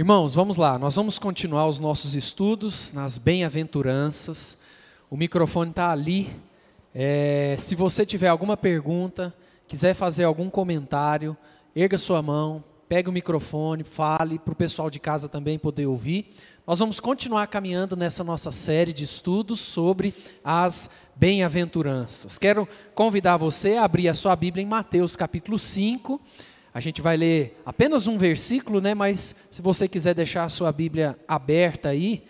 Irmãos, vamos lá, nós vamos continuar os nossos estudos nas bem-aventuranças. O microfone está ali. É, se você tiver alguma pergunta, quiser fazer algum comentário, erga sua mão, pegue o microfone, fale para o pessoal de casa também poder ouvir. Nós vamos continuar caminhando nessa nossa série de estudos sobre as bem-aventuranças. Quero convidar você a abrir a sua Bíblia em Mateus capítulo 5. A gente vai ler apenas um versículo, né? Mas se você quiser deixar a sua Bíblia aberta aí,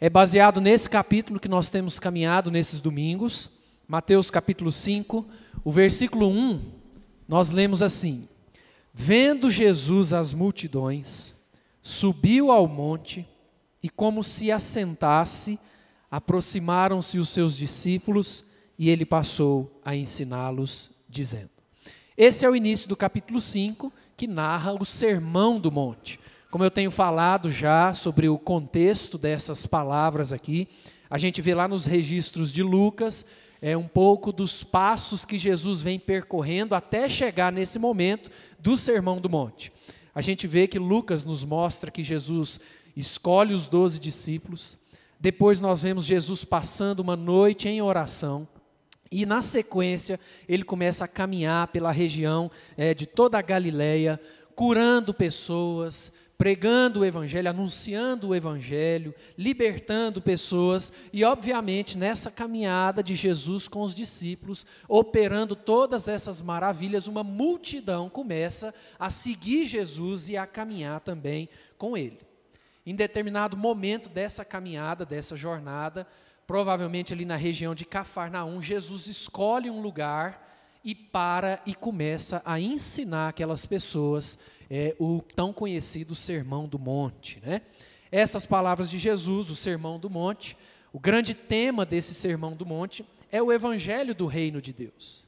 é baseado nesse capítulo que nós temos caminhado nesses domingos, Mateus capítulo 5, o versículo 1, nós lemos assim: Vendo Jesus as multidões, subiu ao monte e, como se assentasse, aproximaram-se os seus discípulos e ele passou a ensiná-los, dizendo: esse é o início do capítulo 5, que narra o Sermão do Monte. Como eu tenho falado já sobre o contexto dessas palavras aqui, a gente vê lá nos registros de Lucas é, um pouco dos passos que Jesus vem percorrendo até chegar nesse momento do Sermão do Monte. A gente vê que Lucas nos mostra que Jesus escolhe os doze discípulos, depois nós vemos Jesus passando uma noite em oração, e na sequência, ele começa a caminhar pela região é, de toda a Galileia, curando pessoas, pregando o Evangelho, anunciando o Evangelho, libertando pessoas, e obviamente nessa caminhada de Jesus com os discípulos, operando todas essas maravilhas, uma multidão começa a seguir Jesus e a caminhar também com ele. Em determinado momento dessa caminhada, dessa jornada, provavelmente ali na região de Cafarnaum, Jesus escolhe um lugar e para e começa a ensinar aquelas pessoas é, o tão conhecido Sermão do Monte. Né? Essas palavras de Jesus, o Sermão do Monte, o grande tema desse Sermão do Monte é o Evangelho do Reino de Deus.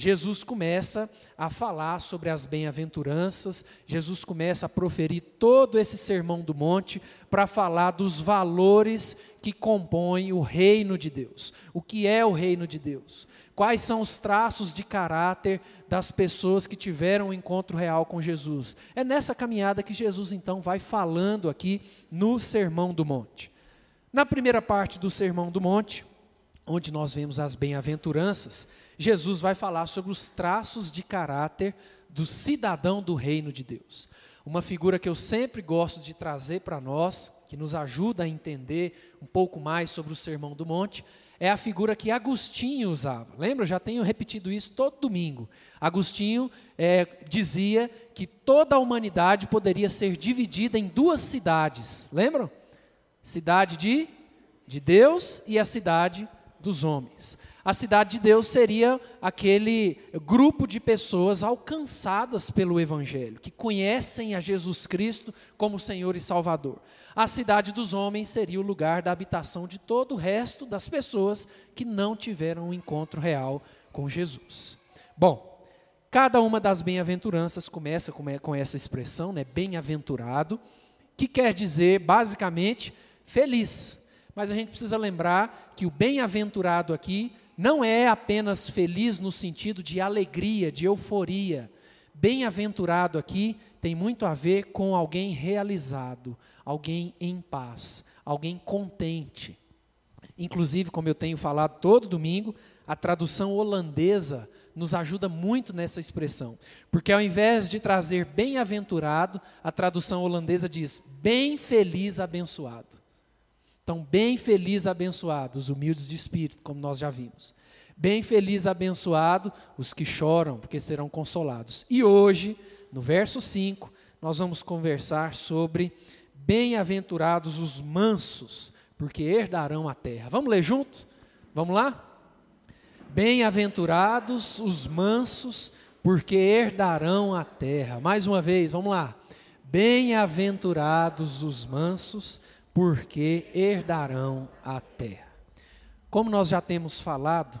Jesus começa a falar sobre as bem-aventuranças, Jesus começa a proferir todo esse sermão do monte para falar dos valores que compõem o reino de Deus. O que é o reino de Deus? Quais são os traços de caráter das pessoas que tiveram um encontro real com Jesus? É nessa caminhada que Jesus então vai falando aqui no Sermão do Monte. Na primeira parte do Sermão do Monte, onde nós vemos as bem-aventuranças, Jesus vai falar sobre os traços de caráter do cidadão do reino de Deus. Uma figura que eu sempre gosto de trazer para nós, que nos ajuda a entender um pouco mais sobre o Sermão do Monte, é a figura que Agostinho usava. Lembra? Já tenho repetido isso todo domingo. Agostinho é, dizia que toda a humanidade poderia ser dividida em duas cidades. Lembram? Cidade de, de Deus e a cidade dos homens. A cidade de Deus seria aquele grupo de pessoas alcançadas pelo Evangelho, que conhecem a Jesus Cristo como Senhor e Salvador. A cidade dos homens seria o lugar da habitação de todo o resto das pessoas que não tiveram um encontro real com Jesus. Bom, cada uma das bem-aventuranças começa com essa expressão, né, bem-aventurado, que quer dizer basicamente feliz mas a gente precisa lembrar que o bem-aventurado aqui não é apenas feliz no sentido de alegria, de euforia. Bem-aventurado aqui tem muito a ver com alguém realizado, alguém em paz, alguém contente. Inclusive, como eu tenho falado todo domingo, a tradução holandesa nos ajuda muito nessa expressão. Porque ao invés de trazer bem-aventurado, a tradução holandesa diz bem feliz abençoado. Então, bem feliz, abençoado, os humildes de espírito, como nós já vimos. Bem feliz, abençoado, os que choram, porque serão consolados. E hoje, no verso 5, nós vamos conversar sobre bem-aventurados os mansos, porque herdarão a terra. Vamos ler junto? Vamos lá? Bem-aventurados os mansos, porque herdarão a terra. Mais uma vez, vamos lá. Bem-aventurados os mansos, porque herdarão a terra. Como nós já temos falado,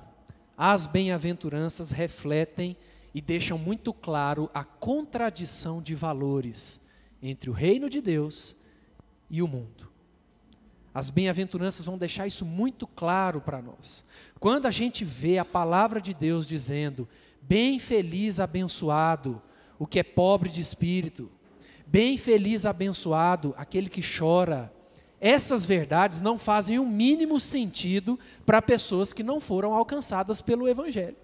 as bem-aventuranças refletem e deixam muito claro a contradição de valores entre o reino de Deus e o mundo. As bem-aventuranças vão deixar isso muito claro para nós. Quando a gente vê a palavra de Deus dizendo: bem feliz, abençoado, o que é pobre de espírito, Bem feliz, abençoado, aquele que chora. Essas verdades não fazem o mínimo sentido para pessoas que não foram alcançadas pelo Evangelho.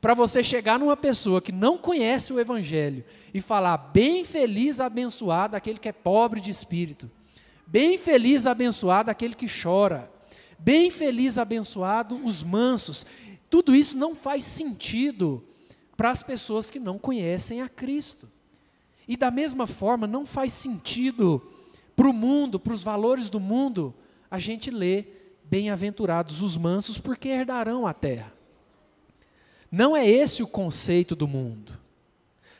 Para você chegar numa pessoa que não conhece o Evangelho e falar, bem feliz, abençoado, aquele que é pobre de espírito. Bem feliz, abençoado, aquele que chora. Bem feliz, abençoado, os mansos. Tudo isso não faz sentido para as pessoas que não conhecem a Cristo. E da mesma forma, não faz sentido para o mundo, para os valores do mundo, a gente lê bem-aventurados os mansos, porque herdarão a terra. Não é esse o conceito do mundo.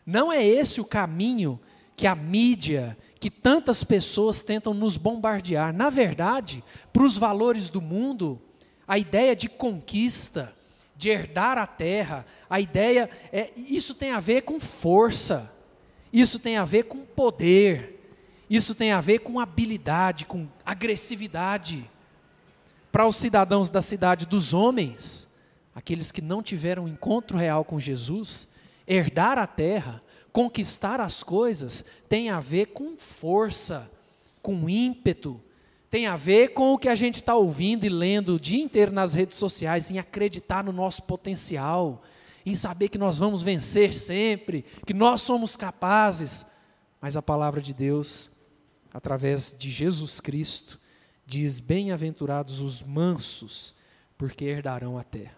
Não é esse o caminho que a mídia, que tantas pessoas tentam nos bombardear. Na verdade, para os valores do mundo, a ideia de conquista, de herdar a terra, a ideia é isso tem a ver com força. Isso tem a ver com poder. Isso tem a ver com habilidade, com agressividade. Para os cidadãos da cidade dos homens, aqueles que não tiveram encontro real com Jesus, herdar a terra, conquistar as coisas, tem a ver com força, com ímpeto, tem a ver com o que a gente está ouvindo e lendo o dia inteiro nas redes sociais, em acreditar no nosso potencial, em saber que nós vamos vencer sempre, que nós somos capazes. Mas a palavra de Deus, através de Jesus Cristo, diz: Bem-aventurados os mansos, porque herdarão a terra.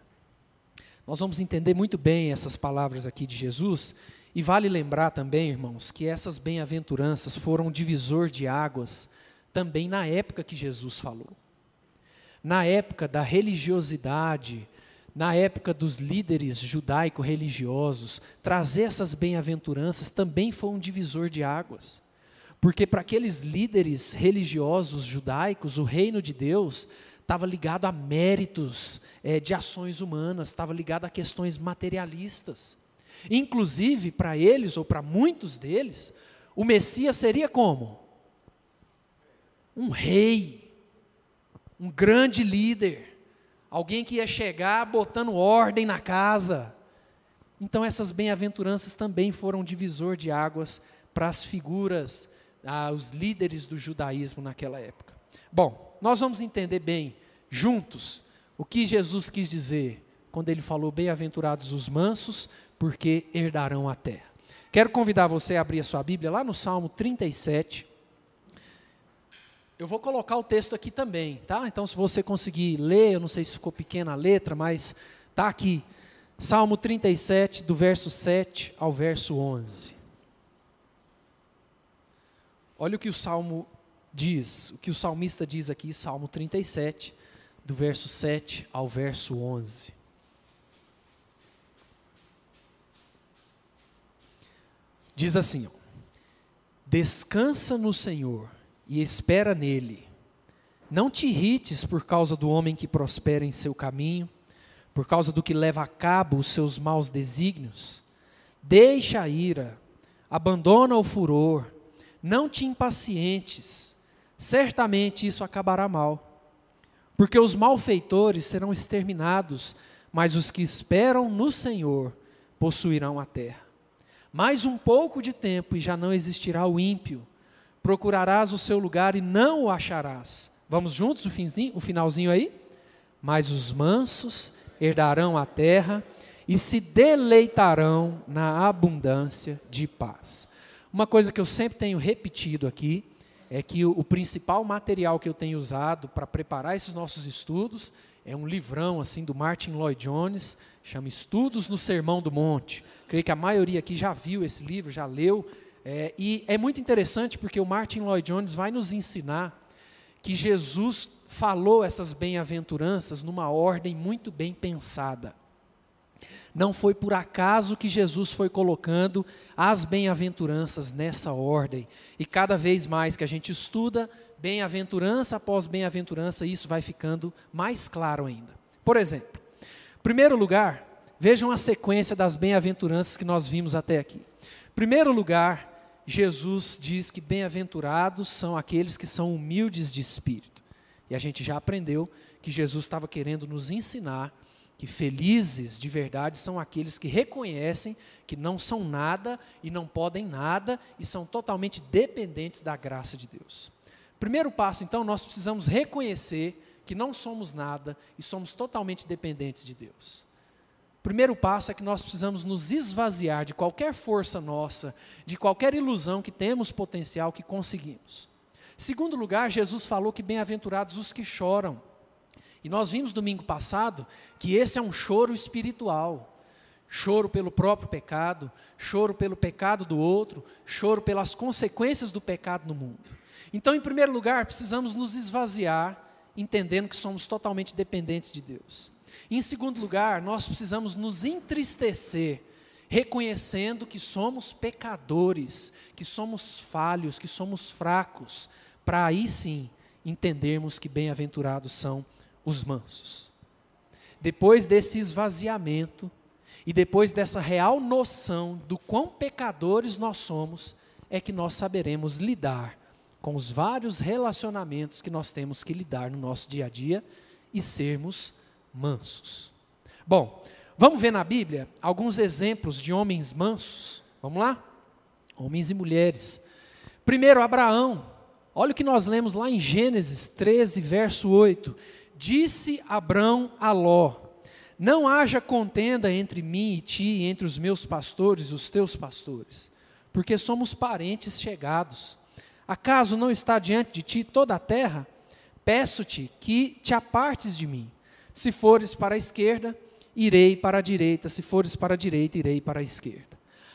Nós vamos entender muito bem essas palavras aqui de Jesus, e vale lembrar também, irmãos, que essas bem-aventuranças foram um divisor de águas também na época que Jesus falou. Na época da religiosidade, na época dos líderes judaico-religiosos, trazer essas bem-aventuranças também foi um divisor de águas. Porque para aqueles líderes religiosos judaicos, o reino de Deus estava ligado a méritos é, de ações humanas, estava ligado a questões materialistas. Inclusive, para eles, ou para muitos deles, o Messias seria como? Um rei, um grande líder alguém que ia chegar botando ordem na casa. Então, essas bem-aventuranças também foram divisor de águas para as figuras, ah, os líderes do judaísmo naquela época. Bom, nós vamos entender bem, juntos, o que Jesus quis dizer quando ele falou: Bem-aventurados os mansos, porque herdarão a terra. Quero convidar você a abrir a sua Bíblia lá no Salmo 37. Eu vou colocar o texto aqui também, tá? Então, se você conseguir ler, eu não sei se ficou pequena a letra, mas tá aqui. Salmo 37, do verso 7 ao verso 11. Olha o que o salmo diz, o que o salmista diz aqui, Salmo 37, do verso 7 ao verso 11. Diz assim: ó, Descansa no Senhor e espera nele. Não te irrites por causa do homem que prospera em seu caminho, por causa do que leva a cabo os seus maus desígnios. Deixa a ira, abandona o furor, não te impacientes, certamente isso acabará mal. Porque os malfeitores serão exterminados, mas os que esperam no Senhor possuirão a terra. Mais um pouco de tempo e já não existirá o ímpio procurarás o seu lugar e não o acharás. Vamos juntos o, finzinho, o finalzinho aí? Mas os mansos herdarão a terra e se deleitarão na abundância de paz. Uma coisa que eu sempre tenho repetido aqui é que o, principal material que eu tenho usado para preparar esses nossos estudos é um livrão assim do Martin Lloyd Jones, chama Estudos no Sermão do Monte. Creio que a maioria aqui já viu esse livro, já leu. É, e é muito interessante porque o Martin Lloyd Jones vai nos ensinar que Jesus falou essas bem-aventuranças numa ordem muito bem pensada. Não foi por acaso que Jesus foi colocando as bem-aventuranças nessa ordem. E cada vez mais que a gente estuda, bem-aventurança após bem-aventurança, isso vai ficando mais claro ainda. Por exemplo, primeiro lugar, vejam a sequência das bem-aventuranças que nós vimos até aqui. Primeiro lugar, Jesus diz que bem-aventurados são aqueles que são humildes de espírito. E a gente já aprendeu que Jesus estava querendo nos ensinar que felizes de verdade são aqueles que reconhecem que não são nada e não podem nada e são totalmente dependentes da graça de Deus. Primeiro passo, então, nós precisamos reconhecer que não somos nada e somos totalmente dependentes de Deus. Primeiro passo é que nós precisamos nos esvaziar de qualquer força nossa, de qualquer ilusão que temos potencial que conseguimos. Segundo lugar, Jesus falou que bem-aventurados os que choram. E nós vimos domingo passado que esse é um choro espiritual. Choro pelo próprio pecado, choro pelo pecado do outro, choro pelas consequências do pecado no mundo. Então, em primeiro lugar, precisamos nos esvaziar, entendendo que somos totalmente dependentes de Deus. Em segundo lugar, nós precisamos nos entristecer, reconhecendo que somos pecadores, que somos falhos, que somos fracos, para aí sim entendermos que bem-aventurados são os mansos. Depois desse esvaziamento e depois dessa real noção do quão pecadores nós somos, é que nós saberemos lidar com os vários relacionamentos que nós temos que lidar no nosso dia a dia e sermos mansos. Bom, vamos ver na Bíblia alguns exemplos de homens mansos. Vamos lá? Homens e mulheres. Primeiro, Abraão. Olha o que nós lemos lá em Gênesis 13, verso 8. Disse Abrão a Ló: Não haja contenda entre mim e ti, entre os meus pastores e os teus pastores, porque somos parentes chegados. Acaso não está diante de ti toda a terra? Peço-te que te apartes de mim. Se fores para a esquerda, irei para a direita, se fores para a direita, irei para a esquerda.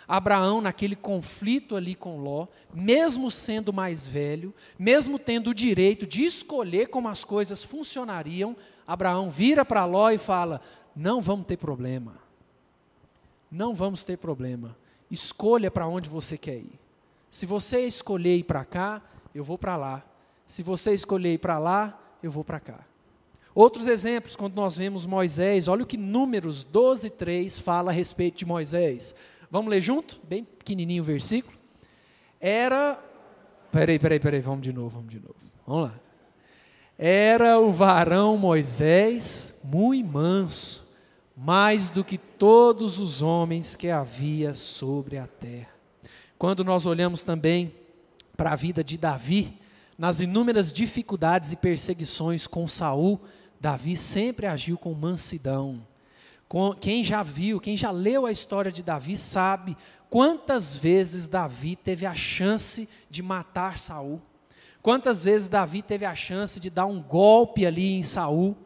Abraão, naquele conflito ali com Ló, mesmo sendo mais velho, mesmo tendo o direito de escolher como as coisas funcionariam, Abraão vira para Ló e fala: Não vamos ter problema. Não vamos ter problema. Escolha para onde você quer ir. Se você escolher ir para cá, eu vou para lá. Se você escolher ir para lá, eu vou para cá. Outros exemplos, quando nós vemos Moisés, olha o que Números 12, 3 fala a respeito de Moisés. Vamos ler junto? Bem pequenininho o versículo. Era. Peraí, peraí, peraí, vamos de novo, vamos de novo. Vamos lá. Era o varão Moisés muito manso, mais do que todos os homens que havia sobre a terra. Quando nós olhamos também para a vida de Davi, nas inúmeras dificuldades e perseguições com Saul, Davi sempre agiu com mansidão. Quem já viu, quem já leu a história de Davi sabe quantas vezes Davi teve a chance de matar Saul. Quantas vezes Davi teve a chance de dar um golpe ali em Saul?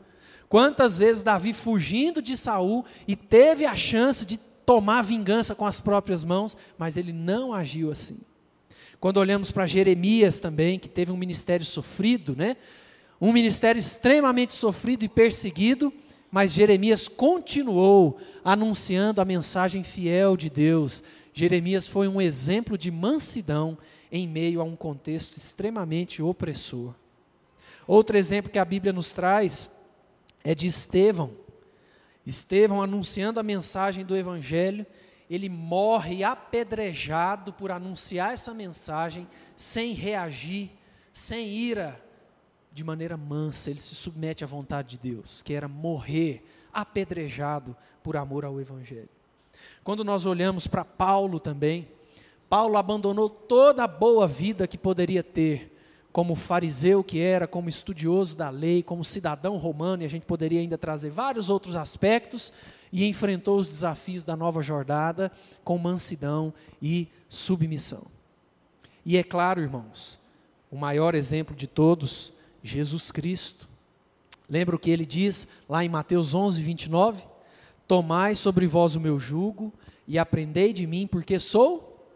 Quantas vezes Davi fugindo de Saul e teve a chance de tomar vingança com as próprias mãos, mas ele não agiu assim. Quando olhamos para Jeremias também, que teve um ministério sofrido, né? Um ministério extremamente sofrido e perseguido, mas Jeremias continuou anunciando a mensagem fiel de Deus. Jeremias foi um exemplo de mansidão em meio a um contexto extremamente opressor. Outro exemplo que a Bíblia nos traz é de Estevão. Estevão anunciando a mensagem do Evangelho, ele morre apedrejado por anunciar essa mensagem sem reagir, sem ira, de maneira mansa, ele se submete à vontade de Deus, que era morrer apedrejado por amor ao Evangelho. Quando nós olhamos para Paulo também, Paulo abandonou toda a boa vida que poderia ter, como fariseu que era, como estudioso da lei, como cidadão romano, e a gente poderia ainda trazer vários outros aspectos, e enfrentou os desafios da nova jornada com mansidão e submissão. E é claro, irmãos, o maior exemplo de todos Jesus Cristo. Lembra o que ele diz lá em Mateus 11, 29? Tomai sobre vós o meu jugo e aprendei de mim, porque sou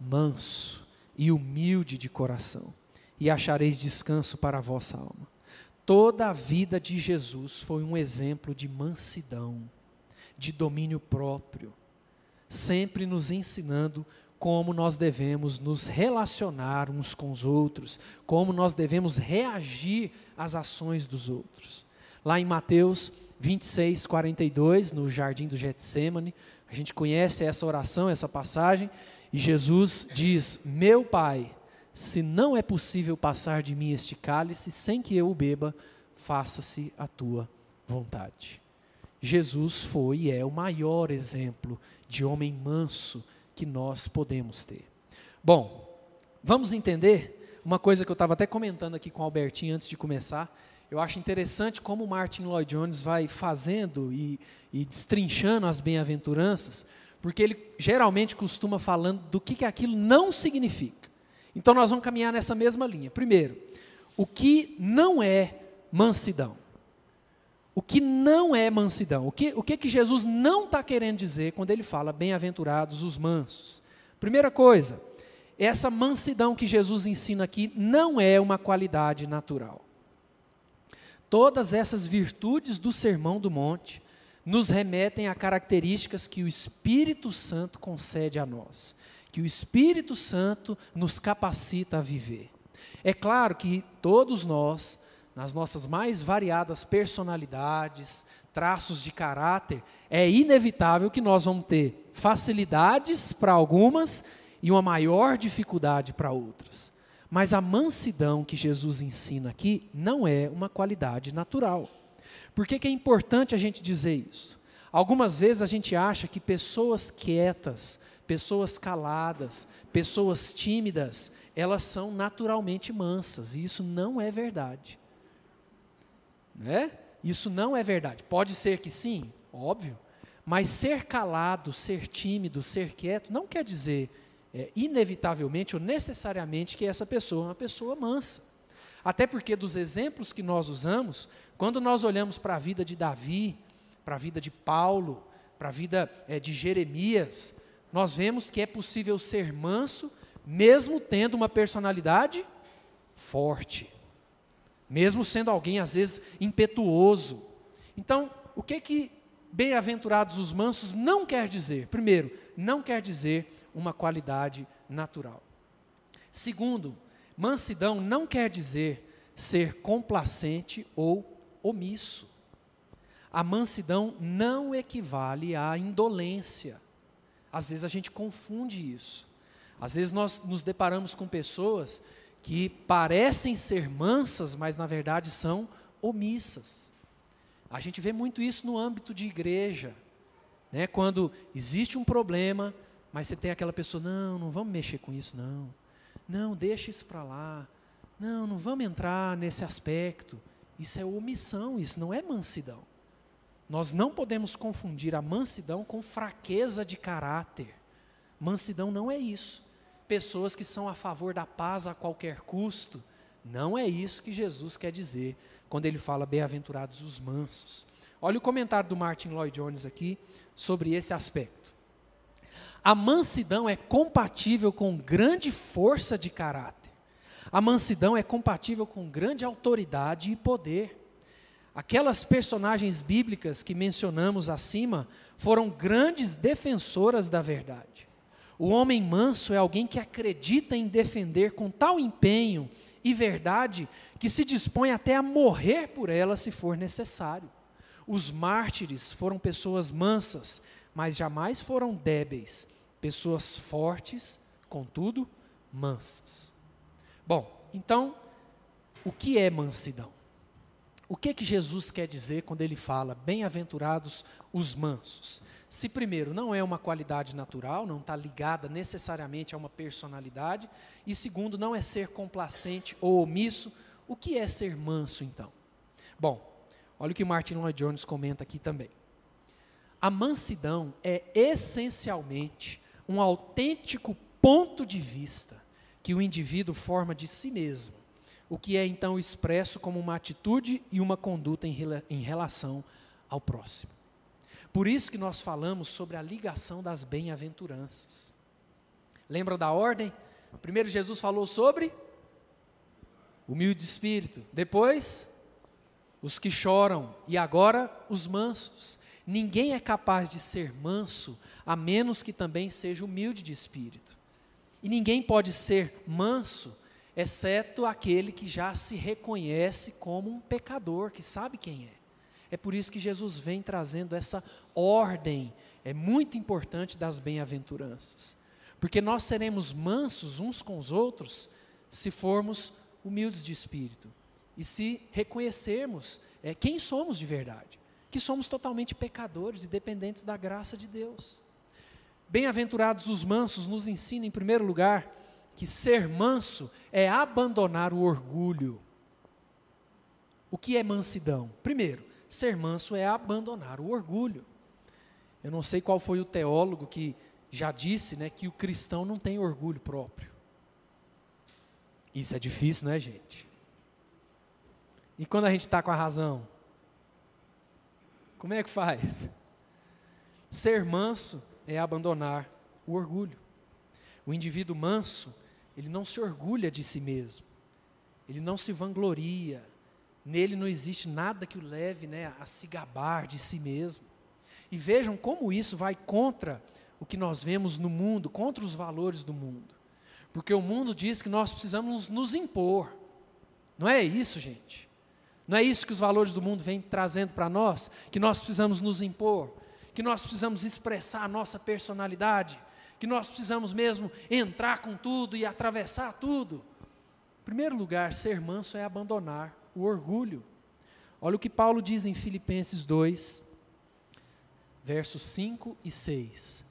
manso e humilde de coração, e achareis descanso para a vossa alma. Toda a vida de Jesus foi um exemplo de mansidão, de domínio próprio, sempre nos ensinando como nós devemos nos relacionar uns com os outros, como nós devemos reagir às ações dos outros. Lá em Mateus 26, 42, no jardim do Getsemane, a gente conhece essa oração, essa passagem, e Jesus diz: Meu Pai, se não é possível passar de mim este cálice sem que eu o beba, faça-se a tua vontade. Jesus foi e é o maior exemplo de homem manso que nós podemos ter. Bom, vamos entender uma coisa que eu estava até comentando aqui com o Albertinho antes de começar. Eu acho interessante como Martin Lloyd Jones vai fazendo e, e destrinchando as bem-aventuranças, porque ele geralmente costuma falando do que, que aquilo não significa. Então nós vamos caminhar nessa mesma linha. Primeiro, o que não é mansidão. O que não é mansidão? O que, o que, que Jesus não está querendo dizer quando ele fala bem-aventurados os mansos? Primeira coisa, essa mansidão que Jesus ensina aqui não é uma qualidade natural. Todas essas virtudes do Sermão do Monte nos remetem a características que o Espírito Santo concede a nós, que o Espírito Santo nos capacita a viver. É claro que todos nós nas nossas mais variadas personalidades, traços de caráter, é inevitável que nós vamos ter facilidades para algumas e uma maior dificuldade para outras. Mas a mansidão que Jesus ensina aqui não é uma qualidade natural. Por que, que é importante a gente dizer isso? Algumas vezes a gente acha que pessoas quietas, pessoas caladas, pessoas tímidas, elas são naturalmente mansas, e isso não é verdade. Né? Isso não é verdade. Pode ser que sim, óbvio, mas ser calado, ser tímido, ser quieto, não quer dizer é, inevitavelmente ou necessariamente que essa pessoa é uma pessoa mansa. Até porque, dos exemplos que nós usamos, quando nós olhamos para a vida de Davi, para a vida de Paulo, para a vida é, de Jeremias, nós vemos que é possível ser manso, mesmo tendo uma personalidade forte mesmo sendo alguém às vezes impetuoso. Então, o que que bem-aventurados os mansos não quer dizer? Primeiro, não quer dizer uma qualidade natural. Segundo, mansidão não quer dizer ser complacente ou omisso. A mansidão não equivale à indolência. Às vezes a gente confunde isso. Às vezes nós nos deparamos com pessoas que parecem ser mansas, mas na verdade são omissas. A gente vê muito isso no âmbito de igreja, né? Quando existe um problema, mas você tem aquela pessoa, não, não vamos mexer com isso, não. Não, deixa isso para lá. Não, não vamos entrar nesse aspecto. Isso é omissão, isso não é mansidão. Nós não podemos confundir a mansidão com fraqueza de caráter. Mansidão não é isso pessoas que são a favor da paz a qualquer custo. Não é isso que Jesus quer dizer quando ele fala bem-aventurados os mansos. Olha o comentário do Martin Lloyd Jones aqui sobre esse aspecto. A mansidão é compatível com grande força de caráter. A mansidão é compatível com grande autoridade e poder. Aquelas personagens bíblicas que mencionamos acima foram grandes defensoras da verdade. O homem manso é alguém que acredita em defender com tal empenho e verdade que se dispõe até a morrer por ela se for necessário. Os mártires foram pessoas mansas, mas jamais foram débeis, pessoas fortes, contudo mansas. Bom, então, o que é mansidão? O que que Jesus quer dizer quando ele fala bem-aventurados os mansos? Se primeiro não é uma qualidade natural, não está ligada necessariamente a uma personalidade, e segundo não é ser complacente ou omisso, o que é ser manso então? Bom, olha o que Martin Lloyd Jones comenta aqui também. A mansidão é essencialmente um autêntico ponto de vista que o indivíduo forma de si mesmo o que é então expresso como uma atitude e uma conduta em, relação ao próximo. Por isso que nós falamos sobre a ligação das bem-aventuranças. Lembram da ordem? Primeiro Jesus falou sobre humilde espírito, depois os que choram e agora os mansos. Ninguém é capaz de ser manso a menos que também seja humilde de espírito. E ninguém pode ser manso exceto aquele que já se reconhece como um pecador, que sabe quem é. É por isso que Jesus vem trazendo essa ordem, é muito importante das bem-aventuranças. Porque nós seremos mansos uns com os outros se formos humildes de espírito e se reconhecermos é, quem somos de verdade. que somos totalmente pecadores e dependentes da graça de Deus. Bem-aventurados os mansos nos ensina, em primeiro lugar, que ser manso é abandonar o orgulho. O que é mansidão? Primeiro, ser manso é abandonar o orgulho. Eu não sei qual foi o teólogo que já disse né, que o cristão não tem orgulho próprio. Isso é difícil, né, gente? E quando a gente está com a razão? Como é que faz? Ser manso é abandonar o orgulho. O indivíduo manso, ele não se orgulha de si mesmo, ele não se vangloria, nele não existe nada que o leve né, a se gabar de si mesmo. E vejam como isso vai contra o que nós vemos no mundo, contra os valores do mundo. Porque o mundo diz que nós precisamos nos impor. Não é isso, gente. Não é isso que os valores do mundo vêm trazendo para nós, que nós precisamos nos impor, que nós precisamos expressar a nossa personalidade, que nós precisamos mesmo entrar com tudo e atravessar tudo. Em primeiro lugar, ser manso é abandonar o orgulho. Olha o que Paulo diz em Filipenses 2, versos 5 e 6.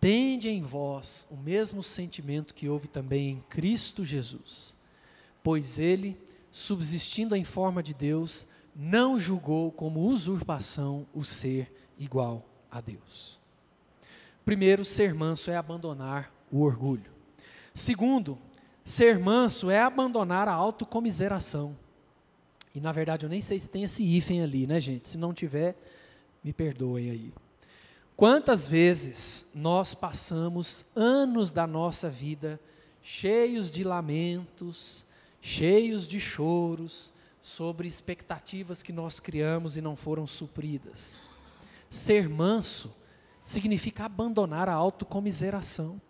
Tende em vós o mesmo sentimento que houve também em Cristo Jesus, pois ele, subsistindo em forma de Deus, não julgou como usurpação o ser igual a Deus. Primeiro, ser manso é abandonar o orgulho. Segundo, ser manso é abandonar a autocomiseração. E na verdade eu nem sei se tem esse hífen ali, né, gente? Se não tiver, me perdoem aí. Quantas vezes nós passamos anos da nossa vida cheios de lamentos, cheios de choros, sobre expectativas que nós criamos e não foram supridas. Ser manso significa abandonar a autocomiseração.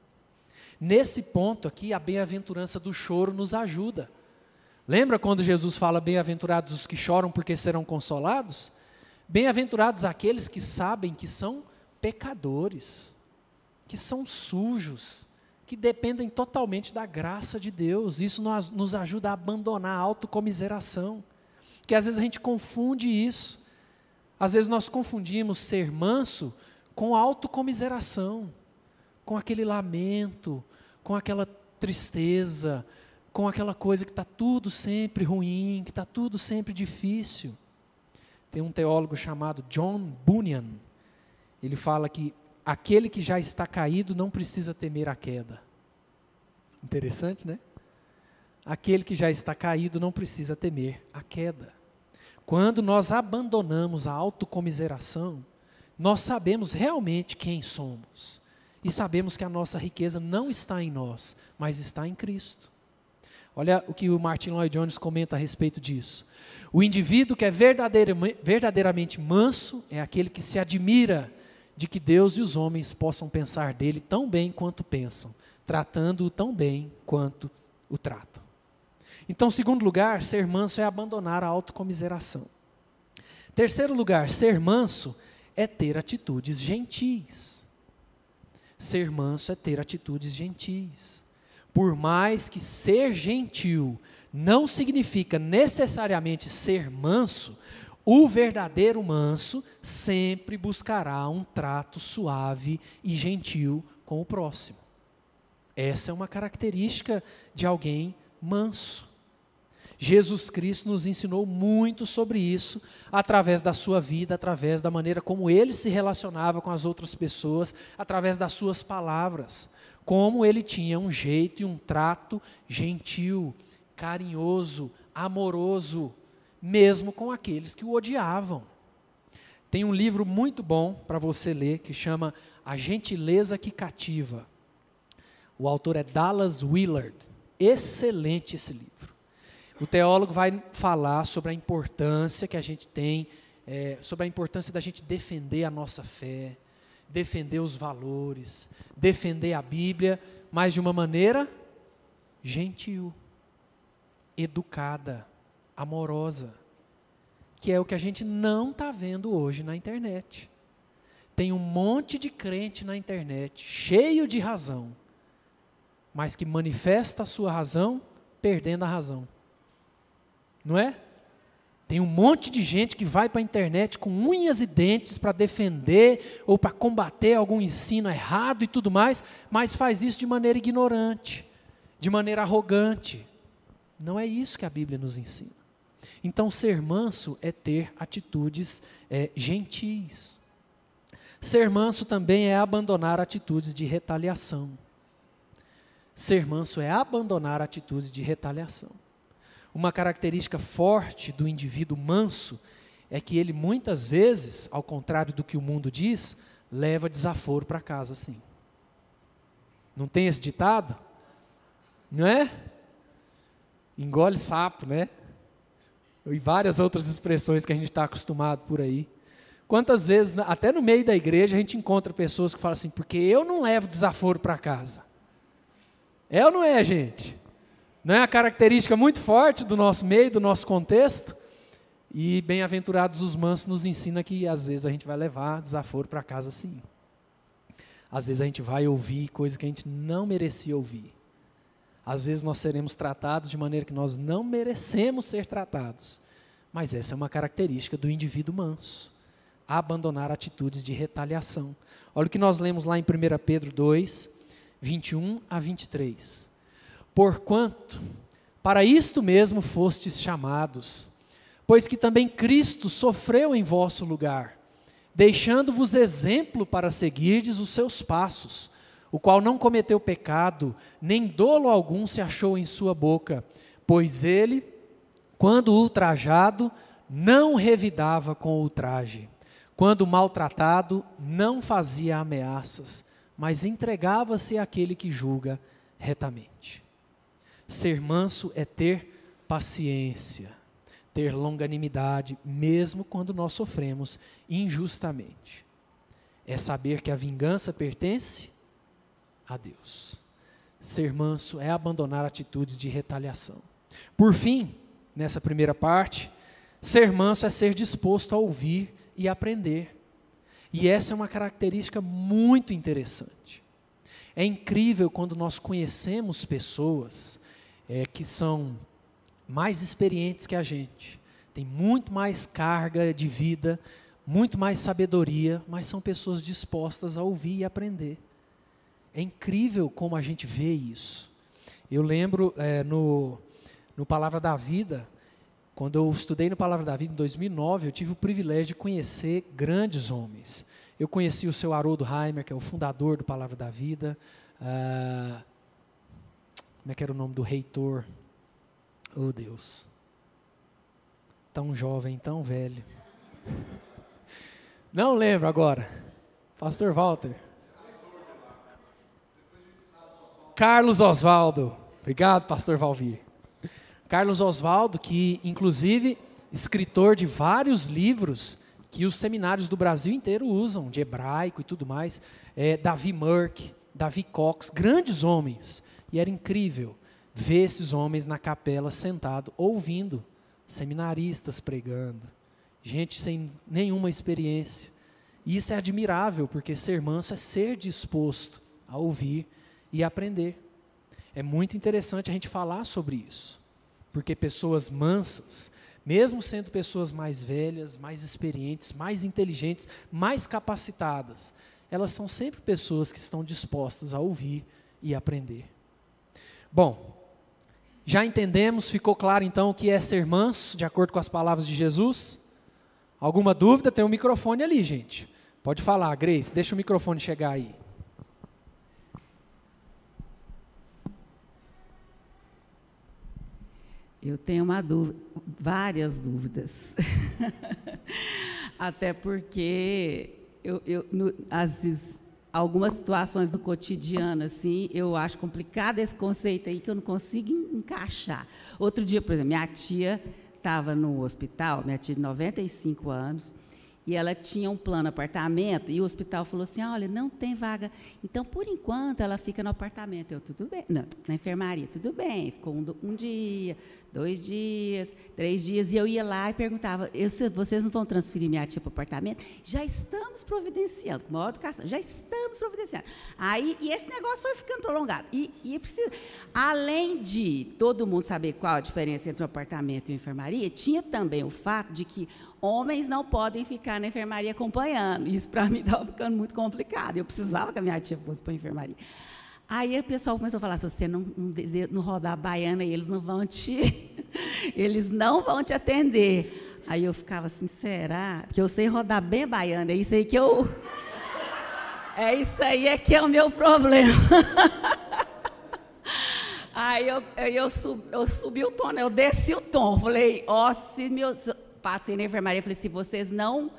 Nesse ponto aqui, a bem-aventurança do choro nos ajuda. Lembra quando Jesus fala: Bem-aventurados os que choram porque serão consolados? Bem-aventurados aqueles que sabem que são pecadores, que são sujos, que dependem totalmente da graça de Deus. Isso nos, ajuda a abandonar a autocomiseração, que às vezes a gente confunde isso. Às vezes nós confundimos ser manso com autocomiseração, com aquele lamento, com aquela tristeza, com aquela coisa que está tudo sempre ruim, que está tudo sempre difícil. Tem um teólogo chamado John Bunyan, ele fala que aquele que já está caído não precisa temer a queda. Interessante, né? Aquele que já está caído não precisa temer a queda. Quando nós abandonamos a autocomiseração, nós sabemos realmente quem somos. E sabemos que a nossa riqueza não está em nós, mas está em Cristo. Olha o que o Martin Lloyd Jones comenta a respeito disso. O indivíduo que é verdadeiramente manso é aquele que se admira de que Deus e os homens possam pensar dele tão bem quanto pensam, tratando-o tão bem quanto o tratam. Então, segundo lugar, ser manso é abandonar a autocomiseração. Terceiro lugar, ser manso é ter atitudes gentis. Ser manso é ter atitudes gentis. Por mais que ser gentil não significa necessariamente ser manso, o verdadeiro manso sempre buscará um trato suave e gentil com o próximo. Essa é uma característica de alguém manso. Jesus Cristo nos ensinou muito sobre isso através da sua vida, através da maneira como ele se relacionava com as outras pessoas, através das suas palavras, como ele tinha um jeito e um trato gentil, carinhoso, amoroso, mesmo com aqueles que o odiavam. Tem um livro muito bom para você ler que chama A Gentileza que Cativa. O autor é Dallas Willard. Excelente esse livro. O teólogo vai falar sobre a importância que a gente tem, é, sobre a importância da gente defender a nossa fé, defender os valores, defender a Bíblia, mas de uma maneira gentil, educada amorosa, que é o que a gente não está vendo hoje na internet. Tem um monte de crente na internet, cheio de razão, mas que manifesta a sua razão perdendo a razão. Não é? Tem um monte de gente que vai para a internet com unhas e dentes para defender ou para combater algum ensino errado e tudo mais, mas faz isso de maneira ignorante, de maneira arrogante. Não é isso que a Bíblia nos ensina. Então, ser manso é ter atitudes é, gentis. Ser manso também é abandonar atitudes de retaliação. Ser manso é abandonar atitudes de retaliação. Uma característica forte do indivíduo manso é que ele muitas vezes, ao contrário do que o mundo diz, leva desaforo para casa sim. Não tem esse ditado? Não é? Engole sapo, né? E várias outras expressões que a gente está acostumado por aí. Quantas vezes, até no meio da igreja, a gente encontra pessoas que falam assim, porque eu não levo desaforo para casa. É ou não é, gente? Não é uma característica muito forte do nosso meio, do nosso contexto? E bem-aventurados os mansos nos ensina que às vezes a gente vai levar desaforo para casa sim. Às vezes a gente vai ouvir coisa que a gente não merecia ouvir. Às vezes nós seremos tratados de maneira que nós não merecemos ser tratados. Mas essa é uma característica do indivíduo manso. Abandonar atitudes de retaliação. Olha o que nós lemos lá em 1 Pedro 2, 21 a 23. Porquanto, para isto mesmo fostes chamados, pois que também Cristo sofreu em vosso lugar, deixando-vos exemplo para seguirdes os seus passos, o qual não cometeu pecado, nem dolo algum se achou em sua boca, pois ele, quando ultrajado, não revidava com ultraje, quando maltratado, não fazia ameaças, mas entregava-se àquele que julga retamente. Ser manso é ter paciência, ter longanimidade, mesmo quando nós sofremos injustamente. É saber que a vingança pertence a Deus. Ser manso é abandonar atitudes de retaliação. Por fim, nessa primeira parte, ser manso é ser disposto a ouvir e aprender. E essa é uma característica muito interessante. É incrível quando nós conhecemos pessoas é, que são mais experientes que a gente, têm muito mais carga de vida, muito mais sabedoria, mas são pessoas dispostas a ouvir e aprender. É incrível como a gente vê isso. Eu lembro é, no, no Palavra da Vida, quando eu estudei no Palavra da Vida em 2009, eu tive o privilégio de conhecer grandes homens. Eu conheci o seu Haroldo Heimer, que é o fundador do Palavra da Vida. Ah, como é que era o nome do reitor? Oh Deus. Tão jovem, tão velho. Não lembro agora. Pastor Walter. Carlos Oswaldo. Obrigado, pastor Valvir. Carlos Oswaldo, que inclusive escritor de vários livros que os seminários do Brasil inteiro usam, de hebraico e tudo mais. É, Davi Merck, Davi Cox, grandes homens. E era incrível ver esses homens na capela sentado, ouvindo seminaristas pregando, gente sem nenhuma experiência. E isso é admirável, porque ser manso é ser disposto a ouvir e aprender. É muito interessante a gente falar sobre isso. Porque pessoas mansas, mesmo sendo pessoas mais velhas, mais experientes, mais inteligentes, mais capacitadas, elas são sempre pessoas que estão dispostas a ouvir e aprender. Bom, já entendemos, ficou claro então o que é ser manso, de acordo com as palavras de Jesus? Alguma dúvida? Tem um microfone ali, gente. Pode falar, Grace, deixa o microfone chegar aí. Eu tenho uma dúvida, várias dúvidas. Até porque eu, eu no, as, algumas situações do cotidiano, assim, eu acho complicado esse conceito aí que eu não consigo encaixar. Outro dia, por exemplo, minha tia estava no hospital, minha tia de 95 anos, e ela tinha um plano apartamento, e o hospital falou assim, olha, não tem vaga. Então, por enquanto, ela fica no apartamento. Eu, tudo bem. Não, na enfermaria, tudo bem. Ficou um, um dia, dois dias, três dias, e eu ia lá e perguntava, vocês não vão transferir minha tia para o apartamento? Já estamos providenciando, com maior educação, já estamos providenciando. Aí, e esse negócio foi ficando prolongado. E, e precisa, além de todo mundo saber qual a diferença entre um apartamento e uma enfermaria, tinha também o fato de que homens não podem ficar na enfermaria acompanhando. Isso para mim estava ficando muito complicado. Eu precisava que a minha tia fosse para a enfermaria. Aí o pessoal começou a falar: se você não, não, não rodar a baiana, eles não vão te, eles não vão te atender. Aí eu ficava assim, será? Porque eu sei rodar bem a baiana, é isso aí que eu. É isso aí é que é o meu problema. Aí eu, eu, eu subi o tom, né? eu desci o tom. Falei, ó, oh, se meu, passei na enfermaria falei: se vocês não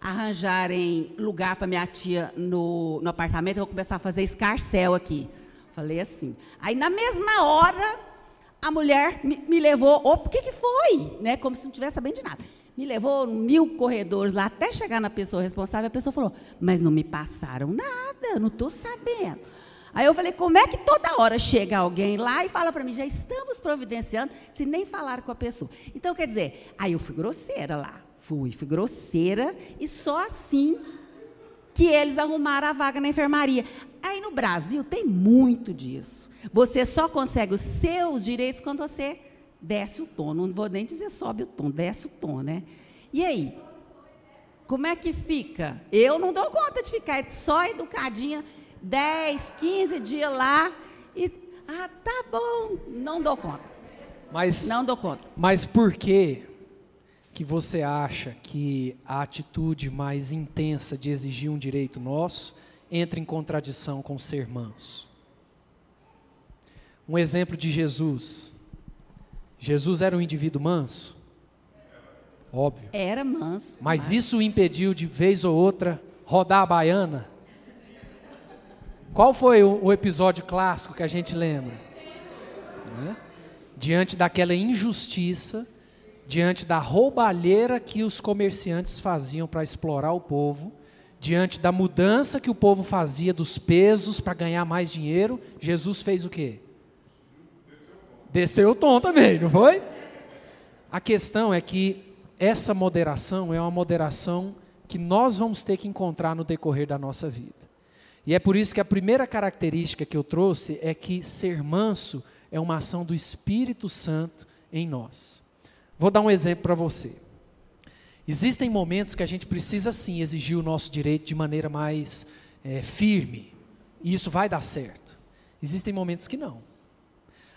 arranjarem lugar para minha tia no, no apartamento, eu vou começar a fazer escarcel aqui. Falei assim. Aí, na mesma hora, a mulher me, me levou. O que, que foi? Né? Como se não tivesse sabendo de nada. Me levou mil corredores lá até chegar na pessoa responsável. A pessoa falou: Mas não me passaram nada, não estou sabendo. Aí eu falei, como é que toda hora chega alguém lá e fala para mim, já estamos providenciando, se nem falar com a pessoa. Então, quer dizer, aí eu fui grosseira lá. Fui, fui grosseira e só assim que eles arrumaram a vaga na enfermaria. Aí no Brasil tem muito disso. Você só consegue os seus direitos quando você desce o tom. Não vou nem dizer sobe o tom, desce o tom, né? E aí? Como é que fica? Eu não dou conta de ficar só educadinha 10, 15 dias lá e ah, tá bom, não dou conta. Mas não dou conta. Mas por que que você acha que a atitude mais intensa de exigir um direito nosso entra em contradição com ser manso? Um exemplo de Jesus. Jesus era um indivíduo manso? Óbvio. Era manso. Mas, mas... isso o impediu de vez ou outra rodar a baiana? Qual foi o, o episódio clássico que a gente lembra? Né? Diante daquela injustiça, diante da roubalheira que os comerciantes faziam para explorar o povo, diante da mudança que o povo fazia dos pesos para ganhar mais dinheiro, Jesus fez o quê? Desceu o tom também, não foi? A questão é que essa moderação é uma moderação que nós vamos ter que encontrar no decorrer da nossa vida. E é por isso que a primeira característica que eu trouxe é que ser manso é uma ação do Espírito Santo em nós. Vou dar um exemplo para você. Existem momentos que a gente precisa sim exigir o nosso direito de maneira mais é, firme, e isso vai dar certo. Existem momentos que não.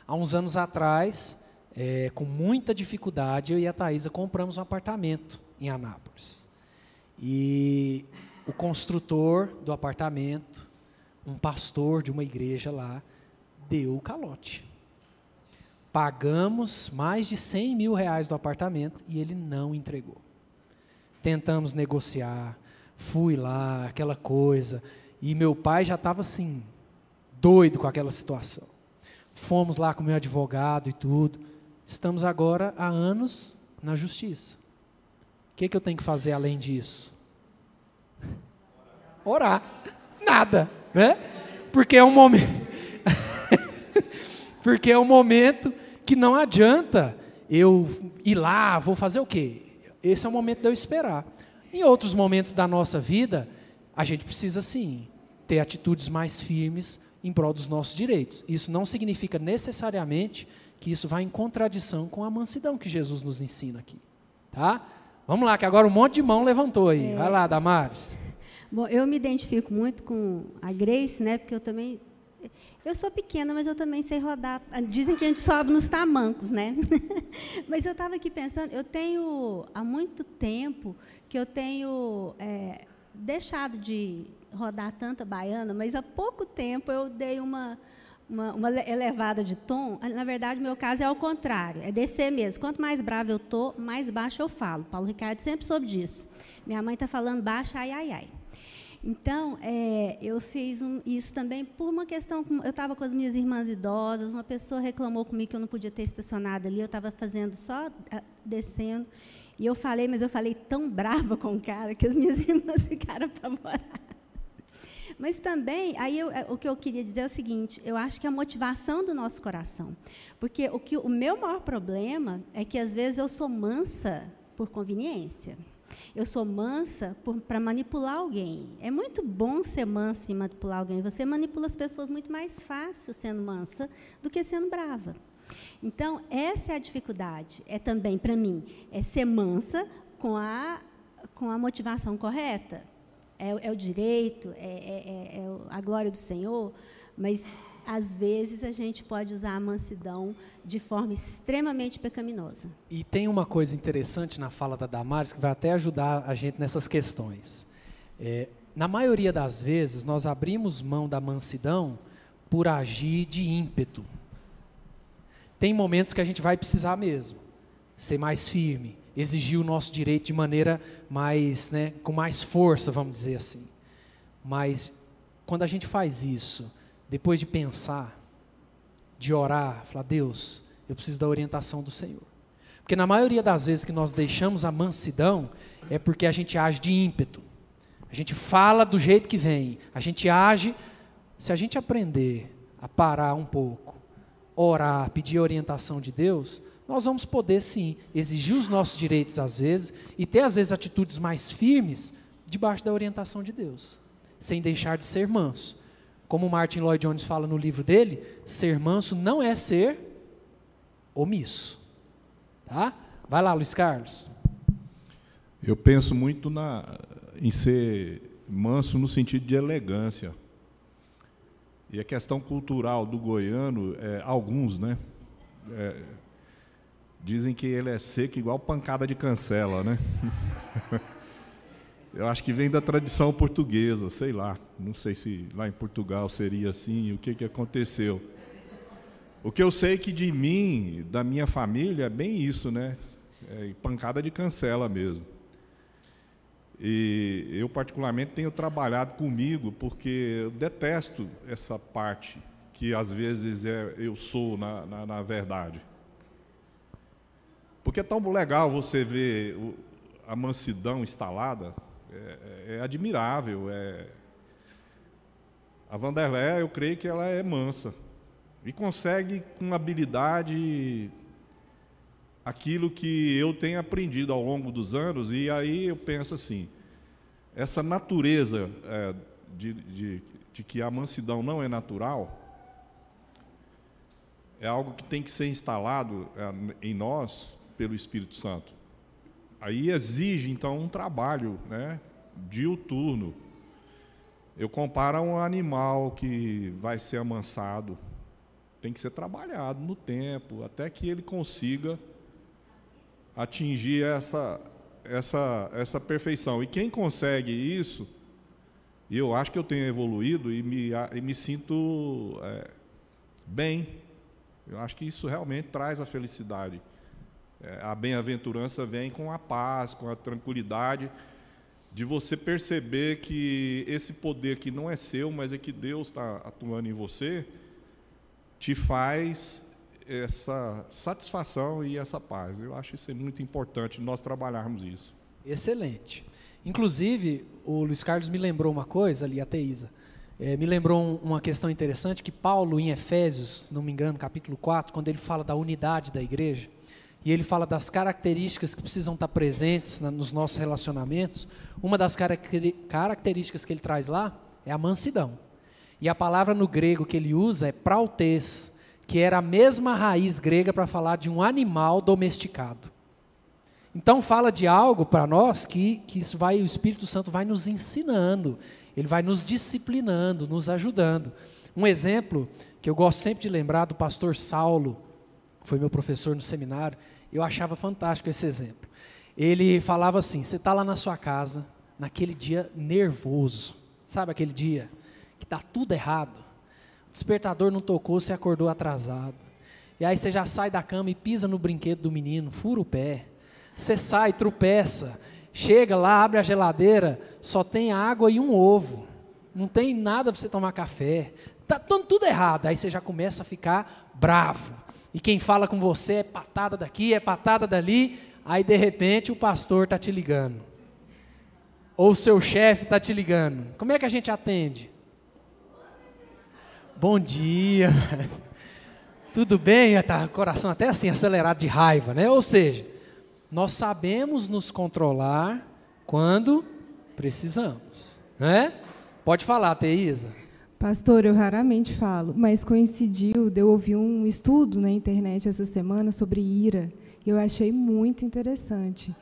Há uns anos atrás, é, com muita dificuldade, eu e a Thaisa compramos um apartamento em Anápolis. E o construtor do apartamento, um pastor de uma igreja lá, deu o calote. Pagamos mais de 100 mil reais do apartamento e ele não entregou. Tentamos negociar, fui lá, aquela coisa, e meu pai já estava assim, doido com aquela situação. Fomos lá com meu advogado e tudo. Estamos agora há anos na justiça. O que, que eu tenho que fazer além disso? Orar. Nada, né? Porque é um momento Porque é um momento que não adianta eu ir lá, vou fazer o quê? Esse é o momento de eu esperar. Em outros momentos da nossa vida, a gente precisa sim ter atitudes mais firmes em prol dos nossos direitos. Isso não significa necessariamente que isso vai em contradição com a mansidão que Jesus nos ensina aqui, tá? Vamos lá, que agora um monte de mão levantou aí. É. Vai lá, Damares. Bom, eu me identifico muito com a Grace, né? Porque eu também eu sou pequena, mas eu também sei rodar. Dizem que a gente sobe nos tamancos, né? mas eu estava aqui pensando, eu tenho há muito tempo que eu tenho é, deixado de rodar tanta baiana, mas há pouco tempo eu dei uma, uma, uma, elevada de tom. Na verdade, meu caso é ao contrário, é descer mesmo. Quanto mais brava eu estou, mais baixo eu falo. Paulo Ricardo sempre soube disso. Minha mãe está falando baixo, ai, ai, ai. Então, é, eu fiz um, isso também por uma questão. Eu estava com as minhas irmãs idosas, uma pessoa reclamou comigo que eu não podia ter estacionado ali, eu estava fazendo só descendo. E eu falei, mas eu falei tão brava com o cara que as minhas irmãs ficaram apavoradas. Mas também, aí eu, é, o que eu queria dizer é o seguinte: eu acho que a motivação do nosso coração. Porque o, que, o meu maior problema é que às vezes eu sou mansa por conveniência. Eu sou mansa para manipular alguém. É muito bom ser mansa e manipular alguém. Você manipula as pessoas muito mais fácil sendo mansa do que sendo brava. Então, essa é a dificuldade. É também, para mim, é ser mansa com a, com a motivação correta. É, é o direito, é, é, é, é a glória do Senhor, mas às vezes a gente pode usar a mansidão de forma extremamente pecaminosa. E tem uma coisa interessante na fala da Damares que vai até ajudar a gente nessas questões. É, na maioria das vezes, nós abrimos mão da mansidão por agir de ímpeto. Tem momentos que a gente vai precisar mesmo ser mais firme, exigir o nosso direito de maneira mais, né, com mais força, vamos dizer assim. Mas quando a gente faz isso depois de pensar, de orar, falar: Deus, eu preciso da orientação do Senhor. Porque na maioria das vezes que nós deixamos a mansidão, é porque a gente age de ímpeto. A gente fala do jeito que vem, a gente age. Se a gente aprender a parar um pouco, orar, pedir orientação de Deus, nós vamos poder sim exigir os nossos direitos às vezes e ter às vezes atitudes mais firmes debaixo da orientação de Deus, sem deixar de ser manso. Como Martin Lloyd Jones fala no livro dele, ser manso não é ser omisso. Tá? Vai lá, Luiz Carlos. Eu penso muito na, em ser manso no sentido de elegância. E a questão cultural do goiano, é, alguns, né? É, dizem que ele é seco igual pancada de cancela, né? Eu acho que vem da tradição portuguesa, sei lá. Não sei se lá em Portugal seria assim, o que, que aconteceu. O que eu sei que de mim, da minha família, é bem isso, né? É pancada de cancela mesmo. E eu, particularmente, tenho trabalhado comigo porque eu detesto essa parte que às vezes é, eu sou na, na, na verdade. Porque é tão legal você ver a mansidão instalada é, é admirável. É... A Vanderlé, eu creio que ela é mansa e consegue com habilidade aquilo que eu tenho aprendido ao longo dos anos, e aí eu penso assim: essa natureza é, de, de, de, que a mansidão não é natural é algo que tem que ser instalado é, em nós pelo Espírito Santo. Aí exige, então, um trabalho né, diuturno. Eu comparo a um animal que vai ser amansado. Tem que ser trabalhado no tempo, até que ele consiga atingir essa, essa, essa perfeição. E quem consegue isso, e eu acho que eu tenho evoluído e me, e me sinto é, bem. Eu acho que isso realmente traz a felicidade. É, a bem-aventurança vem com a paz, com a tranquilidade, de você perceber que esse poder que não é seu, mas é que Deus está atuando em você, te faz essa satisfação e essa paz. Eu acho isso é muito importante nós trabalharmos isso. Excelente. Inclusive, o Luiz Carlos me lembrou uma coisa ali, a Teísa. É, me lembrou um, uma questão interessante que Paulo, em Efésios, não me engano, capítulo 4, quando ele fala da unidade da igreja, e ele fala das características que precisam estar presentes na, nos nossos relacionamentos. Uma das características que ele traz lá é a mansidão. E a palavra no grego que ele usa é prautes, que era a mesma raiz grega para falar de um animal domesticado. Então fala de algo para nós que, que isso vai, o Espírito Santo vai nos ensinando, ele vai nos disciplinando, nos ajudando. Um exemplo que eu gosto sempre de lembrar do pastor Saulo, foi meu professor no seminário, eu achava fantástico esse exemplo. Ele falava assim: você está lá na sua casa, naquele dia nervoso, sabe aquele dia que está tudo errado, o despertador não tocou, você acordou atrasado, e aí você já sai da cama e pisa no brinquedo do menino, fura o pé, você sai, tropeça, chega lá, abre a geladeira, só tem água e um ovo, não tem nada para você tomar café, está tudo errado, aí você já começa a ficar bravo e quem fala com você é patada daqui, é patada dali, aí de repente o pastor está te ligando. Ou o seu chefe está te ligando. Como é que a gente atende? Bom dia. Tudo bem? Tá coração até assim acelerado de raiva, né? Ou seja, nós sabemos nos controlar quando precisamos, né? Pode falar, Teísa. Pastor, eu raramente falo, mas coincidiu de eu ouvir um estudo na internet essa semana sobre ira. Eu achei muito interessante.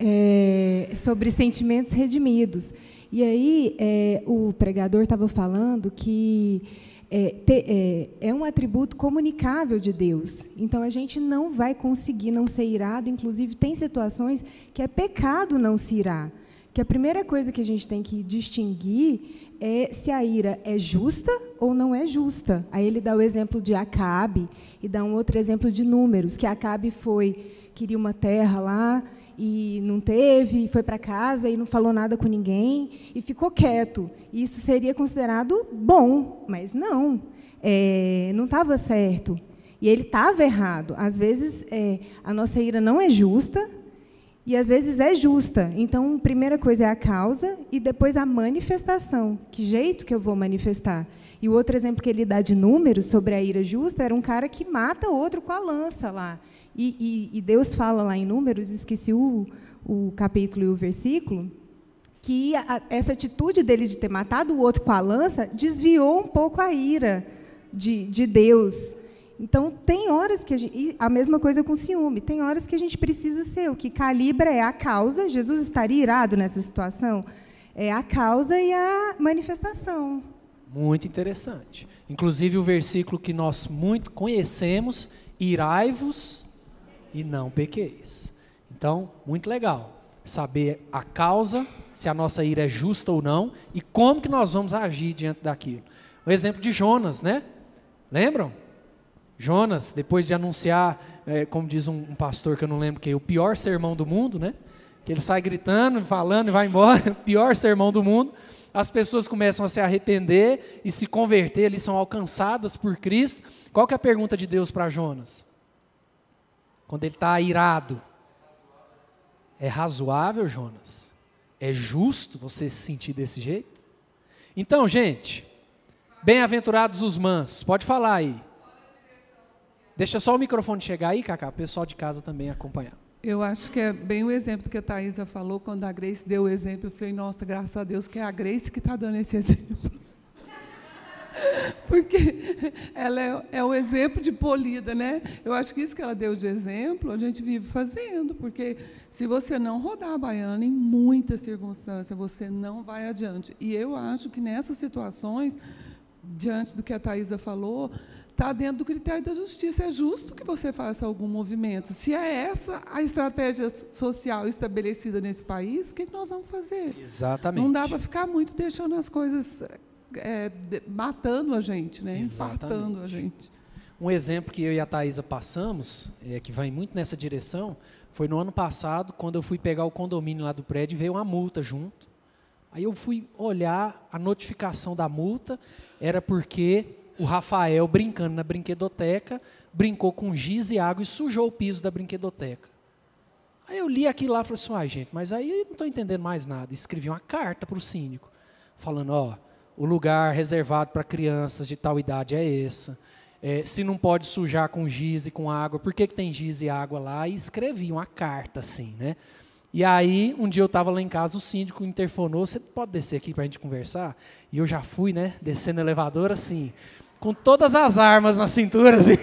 É, sobre sentimentos redimidos. E aí, é, o pregador estava falando que é, te, é, é, um atributo comunicável de Deus. Então, a gente não vai conseguir não ser irado. Inclusive, tem situações que é pecado não se irar. Que a primeira coisa que a gente tem que distinguir é se a ira é justa ou não é justa. Aí ele dá o exemplo de Acabe e dá um outro exemplo de números, que Acabe foi queria uma terra lá e não teve, foi para casa e não falou nada com ninguém e ficou quieto. Isso seria considerado bom, mas não, é, não estava certo. E ele estava errado. Às vezes é, a nossa ira não é justa, e às vezes é justa. Então, a primeira coisa é a causa e depois a manifestação. Que jeito que eu vou manifestar? E o outro exemplo que ele dá de números sobre a ira justa era um cara que mata outro com a lança lá. E, e, e Deus fala lá em números, esqueci o, o capítulo e o versículo, que a, essa atitude dele de ter matado o outro com a lança desviou um pouco a ira de, de Deus. Então, tem horas que a gente. a mesma coisa com ciúme. Tem horas que a gente precisa ser. O que calibra é a causa. Jesus estaria irado nessa situação? É a causa e a manifestação. Muito interessante. Inclusive, o versículo que nós muito conhecemos: irai-vos e não pequeis. Então, muito legal. Saber a causa, se a nossa ira é justa ou não, e como que nós vamos agir diante daquilo. O exemplo de Jonas, né? Lembram? Jonas, depois de anunciar, é, como diz um, um, pastor que eu não lembro quem, o pior sermão do mundo, né? Que ele sai gritando, falando e vai embora, pior sermão do mundo. As pessoas começam a se arrepender e se converter, eles são alcançadas por Cristo. Qual que é a pergunta de Deus para Jonas? Quando ele está irado. É razoável, Jonas? É justo você se sentir desse jeito? Então, gente, bem-aventurados os mansos. Pode falar aí. Deixa só o microfone chegar aí, Cacá, o pessoal de casa também acompanhar. Eu acho que é bem o exemplo que a Thaisa falou, quando a Grace deu o exemplo, eu falei, nossa, graças a Deus que é a Grace que está dando esse exemplo. Porque ela é, é o exemplo de polida, né? Eu acho que isso que ela deu de exemplo, a gente vive fazendo, porque se você não rodar a baiana, em muitas circunstâncias, você não vai adiante. E eu acho que nessas situações, diante do que a Thaisa falou, está dentro do critério da justiça. É justo que você faça algum movimento. Se é essa a estratégia social estabelecida nesse país, o que, nós vamos fazer? Exatamente. Não dá para ficar muito deixando as coisas é, matando a gente, né? Exatamente. a gente. Um exemplo que eu e a Thaisa passamos, é, que vai muito nessa direção, foi no ano passado, quando eu fui pegar o condomínio lá do prédio veio uma multa junto. Aí eu fui olhar a notificação da multa, era porque o Rafael, brincando na brinquedoteca, brincou com giz e água e sujou o piso da brinquedoteca. Aí eu li aquilo lá e falei assim, ai gente, mas aí eu não estou entendendo mais nada. Escrevi uma carta para o síndico, falando, ó, o lugar reservado para crianças de tal idade é esse. É, se não pode sujar com giz e com água, por que, que tem giz e água lá? E escrevi uma carta assim, né? E aí, um dia eu estava lá em casa, o síndico interfonou, você pode descer aqui para a gente conversar? E eu já fui, né, descendo elevador assim, com todas as armas na cintura. Assim.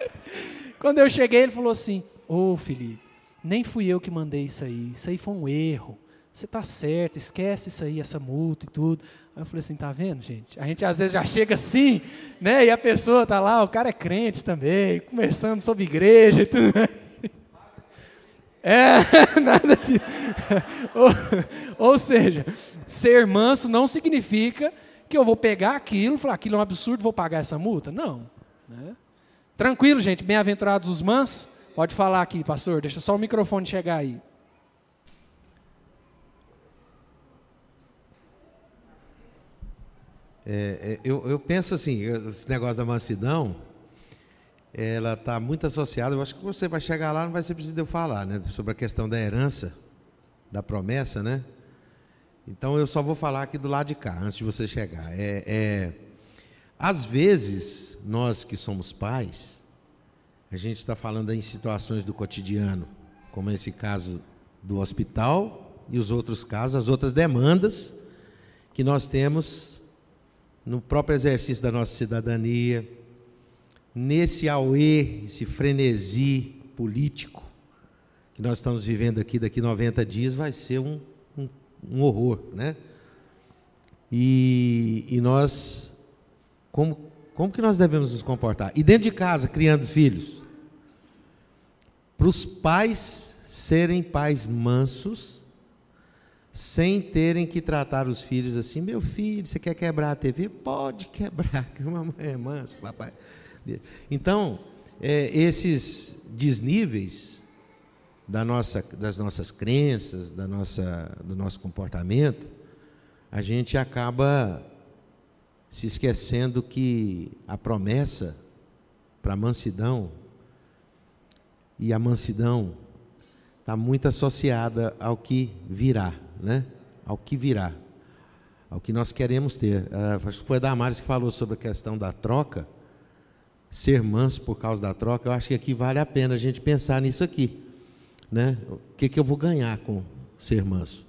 Quando eu cheguei, ele falou assim: Ô oh, Felipe, nem fui eu que mandei isso aí, isso aí foi um erro. Você está certo, esquece isso aí, essa multa e tudo. Aí eu falei assim: tá vendo, gente? A gente às vezes já chega assim, né? E a pessoa tá lá, o cara é crente também, conversando sobre igreja e tudo. É, nada disso. Ou, ou seja, ser manso não significa que eu vou pegar aquilo, falar aquilo é um absurdo, vou pagar essa multa? Não. Né? Tranquilo, gente, bem-aventurados os mansos. Pode falar aqui, pastor, deixa só o microfone chegar aí. É, é, eu, eu, penso assim, esse negócio da mansidão, ela está muito associada. Eu acho que você vai chegar lá, não vai ser preciso eu falar, né? Sobre a questão da herança, da promessa, né? Então eu só vou falar aqui do lado de cá, antes de você chegar. É, é às vezes, nós que somos pais, a gente está falando em situações do cotidiano, como esse caso do hospital e os outros casos, as outras demandas que nós temos no próprio exercício da nossa cidadania, nesse auê, esse frenesi político que nós estamos vivendo aqui daqui 90 dias, vai ser um, um, horror, né? E, e nós, como, como que nós devemos nos comportar? E dentro de casa, criando filhos? Para os pais serem pais mansos, sem terem que tratar os filhos assim, meu filho, você quer quebrar a TV? Pode quebrar, que mamãe é manso, papai. Então, é, esses desníveis da nossa, das nossas crenças, da nossa, do nosso comportamento, a gente acaba se esquecendo que a promessa para a mansidão e a mansidão está muito associada ao que virá, né? Ao que virá, ao que nós queremos ter. Uh, foi Damares que falou sobre a questão da troca ser manso por causa da troca, eu acho que aqui vale a pena a gente pensar nisso aqui. Né? O que, que eu vou ganhar com ser manso?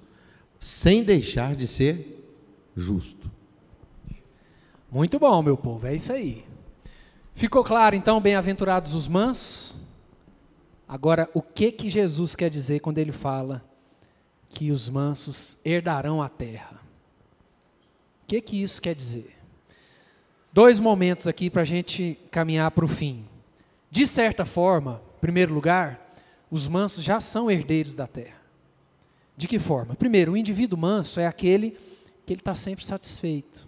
Sem deixar de ser justo. Muito bom, meu povo, é isso aí. Ficou claro então, bem-aventurados os mansos? Agora, o que que Jesus quer dizer quando ele fala que os mansos herdarão a terra? O que que isso quer dizer? dois momentos aqui para a gente caminhar para o fim. De certa forma, em primeiro lugar, os mansos já são herdeiros da terra. De que forma? Primeiro, o indivíduo manso é aquele que ele está sempre satisfeito,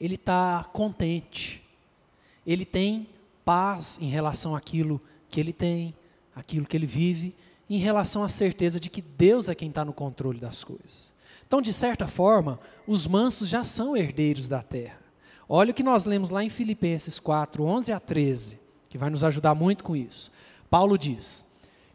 ele está contente, ele tem paz em relação àquilo que ele tem, aquilo que ele vive, em relação à certeza de que Deus é quem está no controle das coisas. Então, de certa forma, os mansos já são herdeiros da terra. Olha o que nós lemos lá em Filipenses 4, 11 a 13, que vai nos ajudar muito com isso. Paulo diz: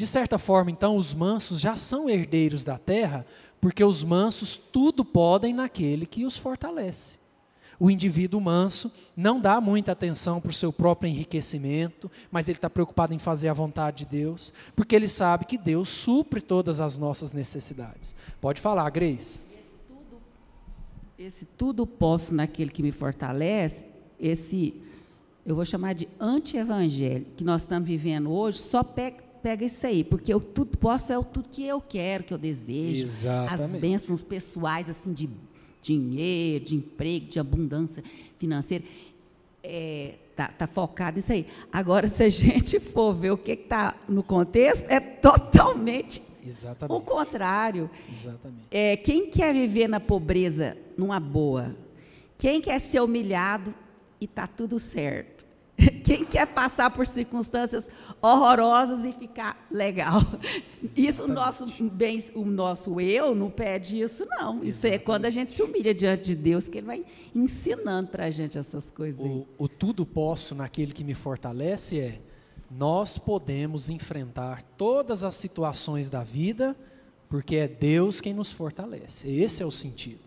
De certa forma, então, os mansos já são herdeiros da terra, porque os mansos tudo podem naquele que os fortalece. O indivíduo manso não dá muita atenção para o seu próprio enriquecimento, mas ele está preocupado em fazer a vontade de Deus, porque ele sabe que Deus supre todas as nossas necessidades. Pode falar, Grace. Esse tudo, esse tudo posso naquele que me fortalece, esse eu vou chamar de anti-evangelho, que nós estamos vivendo hoje, só pega, pega isso aí, porque eu tudo posso é o tudo que eu quero, que eu desejo. Exatamente. As bênçãos pessoais, assim, de dinheiro, de emprego, de abundância financeira. É, tá, tá focado nisso aí. Agora, se a gente for ver o que está no contexto, é totalmente Exatamente. o contrário. Exatamente. É, quem quer viver na pobreza numa boa? Quem quer ser humilhado e está tudo certo. Quem quer passar por circunstâncias horrorosas e ficar legal? Isso o nosso bem, o nosso eu não pede isso não. Isso Exatamente. é quando a gente se humilha diante de Deus que Ele vai ensinando para a gente essas coisas. O, o tudo posso naquele que me fortalece é nós podemos enfrentar todas as situações da vida porque é Deus quem nos fortalece. Esse é o sentido.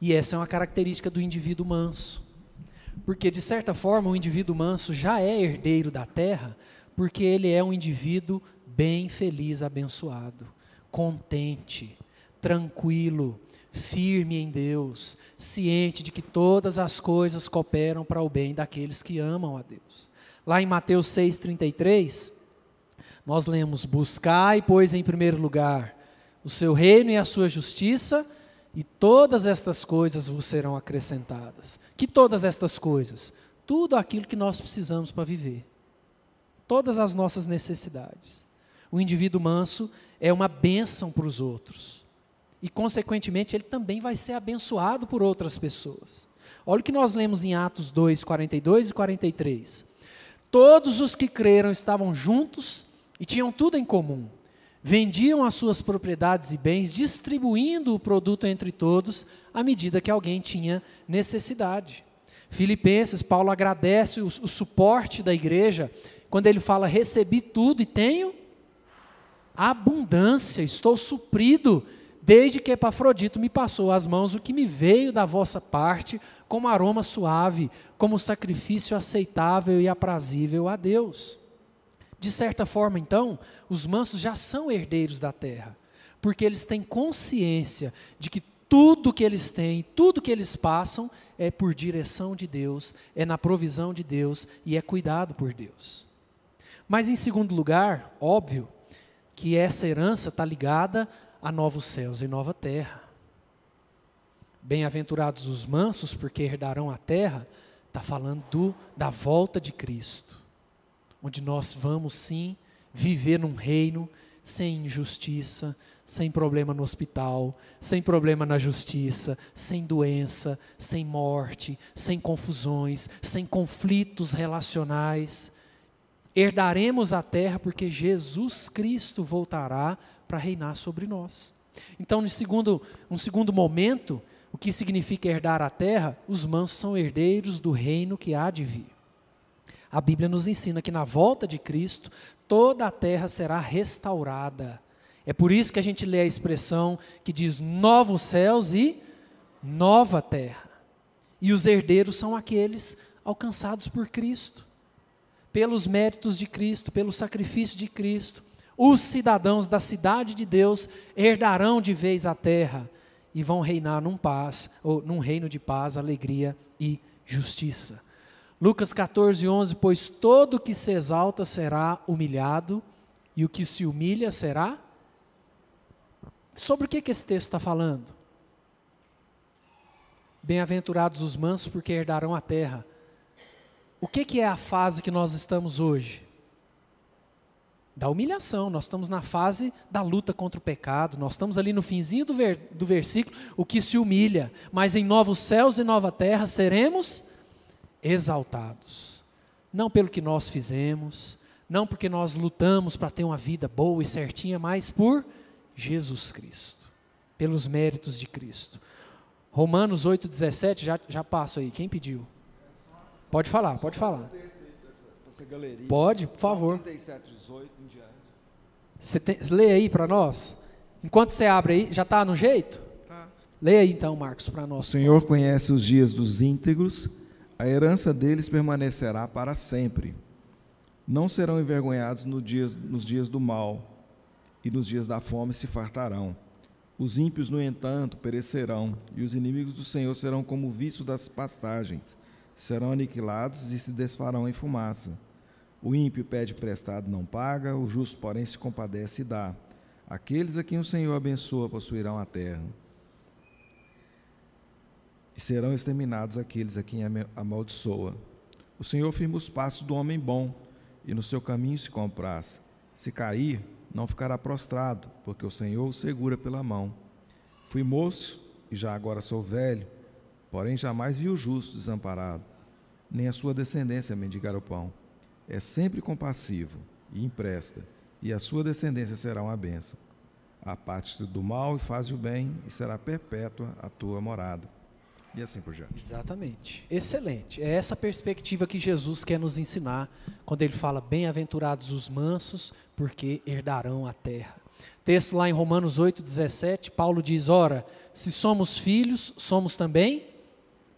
E essa é uma característica do indivíduo manso. Porque, de certa forma, o indivíduo manso já é herdeiro da terra, porque ele é um indivíduo bem feliz, abençoado, contente, tranquilo, firme em Deus, ciente de que todas as coisas cooperam para o bem daqueles que amam a Deus. Lá em Mateus 6,33, nós lemos: Buscai, pois, em primeiro lugar o seu reino e a sua justiça e todas estas coisas vos serão acrescentadas. Que todas estas coisas? Tudo aquilo que nós precisamos para viver. Todas as nossas necessidades. o indivíduo manso é uma bênção para os outros. E, consequentemente, ele também vai ser abençoado por outras pessoas. Olha o que nós lemos em Atos 2, 42 e 43. Todos os que creram estavam juntos e tinham tudo em comum. Vendiam as suas propriedades e bens, distribuindo o produto entre todos, à medida que alguém tinha necessidade. Filipenses, Paulo agradece o, o suporte da igreja, quando ele fala: Recebi tudo e tenho abundância, estou suprido, desde que Epafrodito me passou às mãos o que me veio da vossa parte, como aroma suave, como sacrifício aceitável e aprazível a Deus. De certa forma, então, os mansos já são herdeiros da terra, porque eles têm consciência de que tudo que eles têm, tudo que eles passam, é por direção de Deus, é na provisão de Deus e é cuidado por Deus. Mas, em segundo lugar, óbvio, que essa herança está ligada a novos céus e nova terra. Bem-aventurados os mansos, porque herdarão a terra, está falando do, da volta de Cristo, onde nós vamos sim viver num reino sem injustiça, sem problema no hospital, sem problema na justiça, sem doença, sem morte, sem confusões, sem conflitos relacionais herdaremos a terra porque Jesus Cristo voltará para reinar sobre nós. Então, no segundo, um segundo momento, o que significa herdar a terra? Os mansos são herdeiros do reino que há de vir. A Bíblia nos ensina que na volta de Cristo, toda a terra será restaurada. É por isso que a gente lê a expressão que diz novos céus e nova terra. E os herdeiros são aqueles alcançados por Cristo pelos méritos de Cristo, pelo sacrifício de Cristo, os cidadãos da cidade de Deus herdarão de vez a terra e vão reinar num paz, ou num reino de paz, alegria e justiça. Lucas 14, 11, pois todo que se exalta será humilhado, e o que se humilha será. Sobre o que, que esse texto está falando? Bem-aventurados os mansos, porque herdarão a terra. O que, que é a fase que nós estamos hoje? Da humilhação, nós estamos na fase da luta contra o pecado, nós estamos ali no finzinho do, ver, do versículo, o que se humilha, mas em novos céus e nova terra seremos exaltados. Não pelo que nós fizemos, não porque nós lutamos para ter uma vida boa e certinha, mas por Jesus Cristo, pelos méritos de Cristo. Romanos 8,17, já, já passo aí, quem pediu? Pode falar, pode falar. Pode, por favor. Você tem, lê aí para nós. Enquanto você abre aí, já está no jeito? Tá. Leia aí então, Marcos, para nós. O Senhor conhece os dias dos íntegros, a herança deles permanecerá para sempre. Não serão envergonhados no dias, nos dias do mal, e nos dias da fome se fartarão. Os ímpios, no entanto, perecerão, e os inimigos do Senhor serão como o vício das pastagens serão aniquilados e se desfarão em fumaça. O ímpio pede prestado não paga, o justo, porém, se compadece e dá. Aqueles a quem o Senhor abençoa possuirão a terra. E serão exterminados aqueles a quem amaldiçoa. O Senhor firma os passos do homem bom, e no seu caminho se compraz. Se cair, não ficará prostrado, porque o Senhor o segura pela mão. Fui moço, e já agora sou velho, porém jamais vi o justo desamparado, nem a sua descendência mendigar o pão. É sempre compassivo e empresta, e a sua descendência será uma bênção. Aparte-te do mal e faz o bem, e será perpétua a tua morada. E assim por diante. Exatamente. Excelente. É essa perspectiva que Jesus quer nos ensinar quando ele fala: Bem-aventurados os mansos, porque herdarão a terra. Texto lá em Romanos 8,17, Paulo diz: Ora, se somos filhos, somos também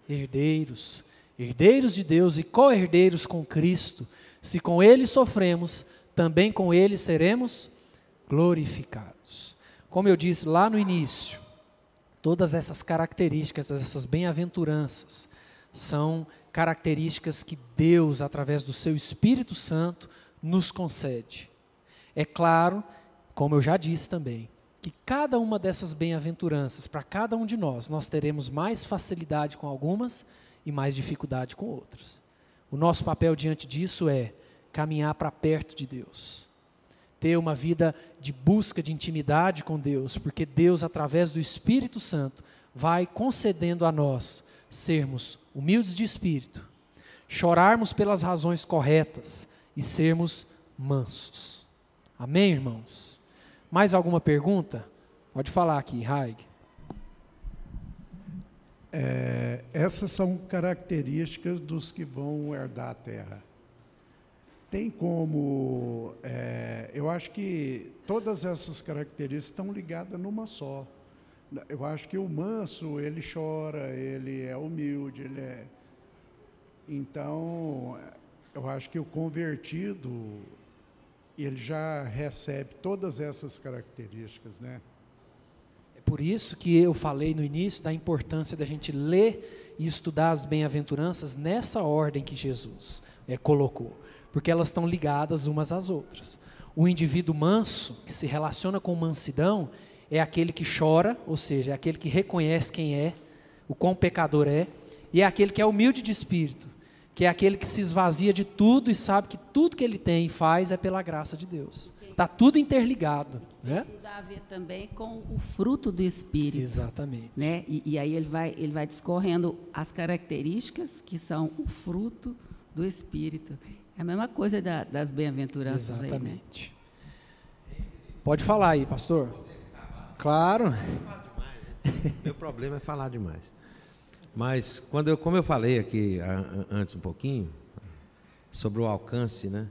herdeiros, herdeiros de Deus e co-herdeiros com Cristo. Se com Ele sofremos, também com Ele seremos glorificados. Como eu disse lá no início, todas essas características, essas bem-aventuranças, são características que Deus, através do seu Espírito Santo, nos concede. É claro, como eu já disse também, que cada uma dessas bem-aventuranças, para cada um de nós, nós teremos mais facilidade com algumas e mais dificuldade com outras. O nosso papel diante disso é caminhar para perto de Deus, ter uma vida de busca de intimidade com Deus, porque Deus, através do Espírito Santo, vai concedendo a nós sermos humildes de espírito, chorarmos pelas razões corretas e sermos mansos. Amém, irmãos? Mais alguma pergunta? Pode falar aqui, Raig. É, essas são características dos que vão herdar a terra. Tem como. É, eu acho que todas essas características estão ligadas numa só. Eu acho que o manso, ele chora, ele é humilde, ele é. Então, eu acho que o convertido, ele já recebe todas essas características, né? Por isso que eu falei no início da importância da gente ler e estudar as bem-aventuranças nessa ordem que Jesus é, colocou, porque elas estão ligadas umas às outras. O indivíduo manso, que se relaciona com mansidão, é aquele que chora, ou seja, é aquele que reconhece quem é, o quão pecador é, e é aquele que é humilde de espírito, que é aquele que se esvazia de tudo e sabe que tudo que ele tem e faz é pela graça de Deus. Está tudo interligado. Né? Tudo a ver também com o fruto do Espírito. Exatamente. Né? E, e, aí ele vai, ele vai discorrendo as características que são o fruto do Espírito. É a mesma coisa da, das bem-aventuranças. Exatamente. Aí, né? Pode falar aí, pastor. Claro. Meu problema é falar demais. Mas quando eu, como eu falei aqui antes um pouquinho sobre o alcance, né?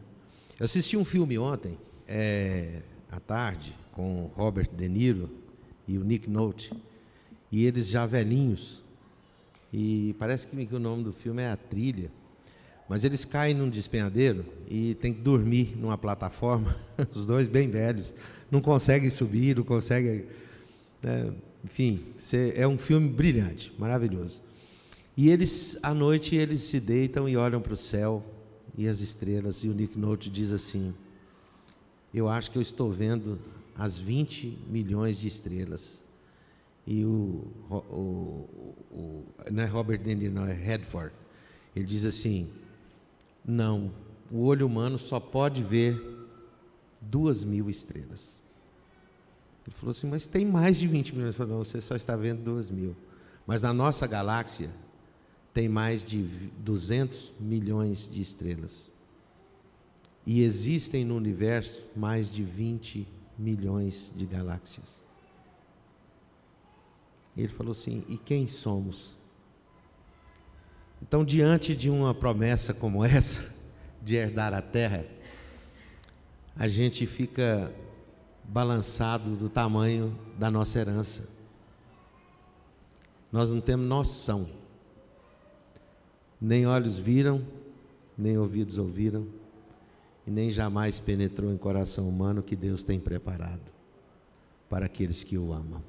Eu assisti um filme ontem é, à tarde com Robert De Niro e o Nick Nolte e eles já velhinhos e parece que, que o nome do filme é a trilha mas eles caem num despenhadeiro e tem que dormir numa plataforma os dois bem velhos não conseguem subir não conseguem né? enfim é um filme brilhante maravilhoso e eles à noite eles se deitam e olham para o céu e as estrelas e o Nick Nolte diz assim eu acho que eu estou vendo as 20 milhões de estrelas. E o, o, o não é Robert De Niro, não, é Redford. Ele diz assim: não, o olho humano só pode ver duas mil estrelas. Ele falou assim, mas tem mais de 20 milhões. Ele falou, não, você só está vendo duas mil. Mas na nossa galáxia tem mais de 200 milhões de estrelas. E existem no universo mais de 20 milhões de galáxias. Ele falou assim: e quem somos? Então, diante de uma promessa como essa, de herdar a terra, a gente fica balançado do tamanho da nossa herança. Nós não temos noção. Nem olhos viram, nem ouvidos ouviram, e nem jamais penetrou em coração humano que Deus tem preparado para aqueles que o amam.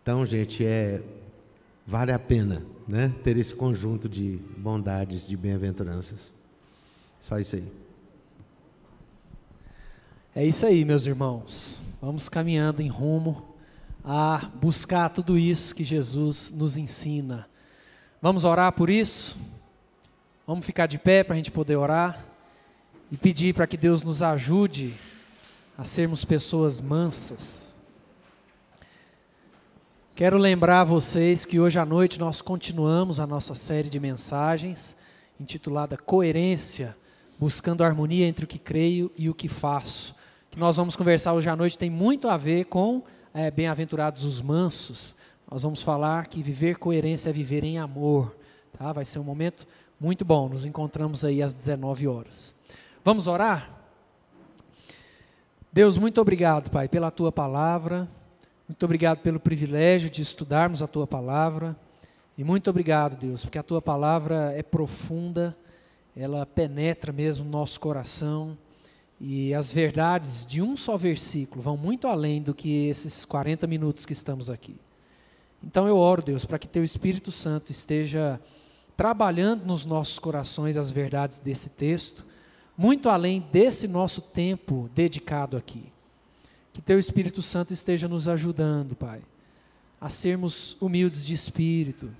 Então, gente, é vale a pena, né, ter esse conjunto de bondades, de bem-aventuranças. Só isso aí. É isso aí, meus irmãos. Vamos caminhando em rumo a buscar tudo isso que Jesus nos ensina. Vamos orar por isso? Vamos ficar de pé para a gente poder orar? e pedir para que Deus nos ajude a sermos pessoas mansas. Quero lembrar vocês que hoje à noite nós continuamos a nossa série de mensagens intitulada Coerência, buscando harmonia entre o que creio e o que faço. Que nós vamos conversar hoje à noite tem muito a ver com é, bem-aventurados os mansos. Nós vamos falar que viver coerência é viver em amor. Tá? Vai ser um momento muito bom. Nos encontramos aí às 19 horas. Vamos orar? Deus, muito obrigado, Pai, pela tua palavra. Muito obrigado pelo privilégio de estudarmos a tua palavra. E muito obrigado, Deus, porque a tua palavra é profunda, ela penetra mesmo no nosso coração. E as verdades de um só versículo vão muito além do que esses 40 minutos que estamos aqui. Então eu oro, Deus, para que teu Espírito Santo esteja trabalhando nos nossos corações as verdades desse texto muito além desse nosso tempo dedicado aqui. Que Teu Espírito Santo esteja nos ajudando, Pai, a sermos humildes de espírito,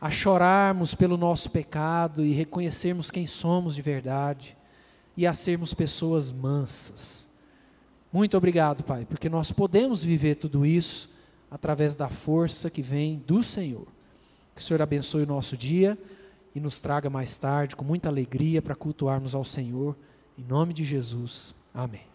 a chorarmos pelo nosso pecado e reconhecermos quem somos de verdade, e a sermos pessoas mansas. Muito obrigado, Pai, porque nós podemos viver tudo isso através da força que vem do Senhor. Que o Senhor abençoe o nosso dia e nos traga mais tarde, com muita alegria, para cultuarmos ao Senhor. Em nome de Jesus. Amém.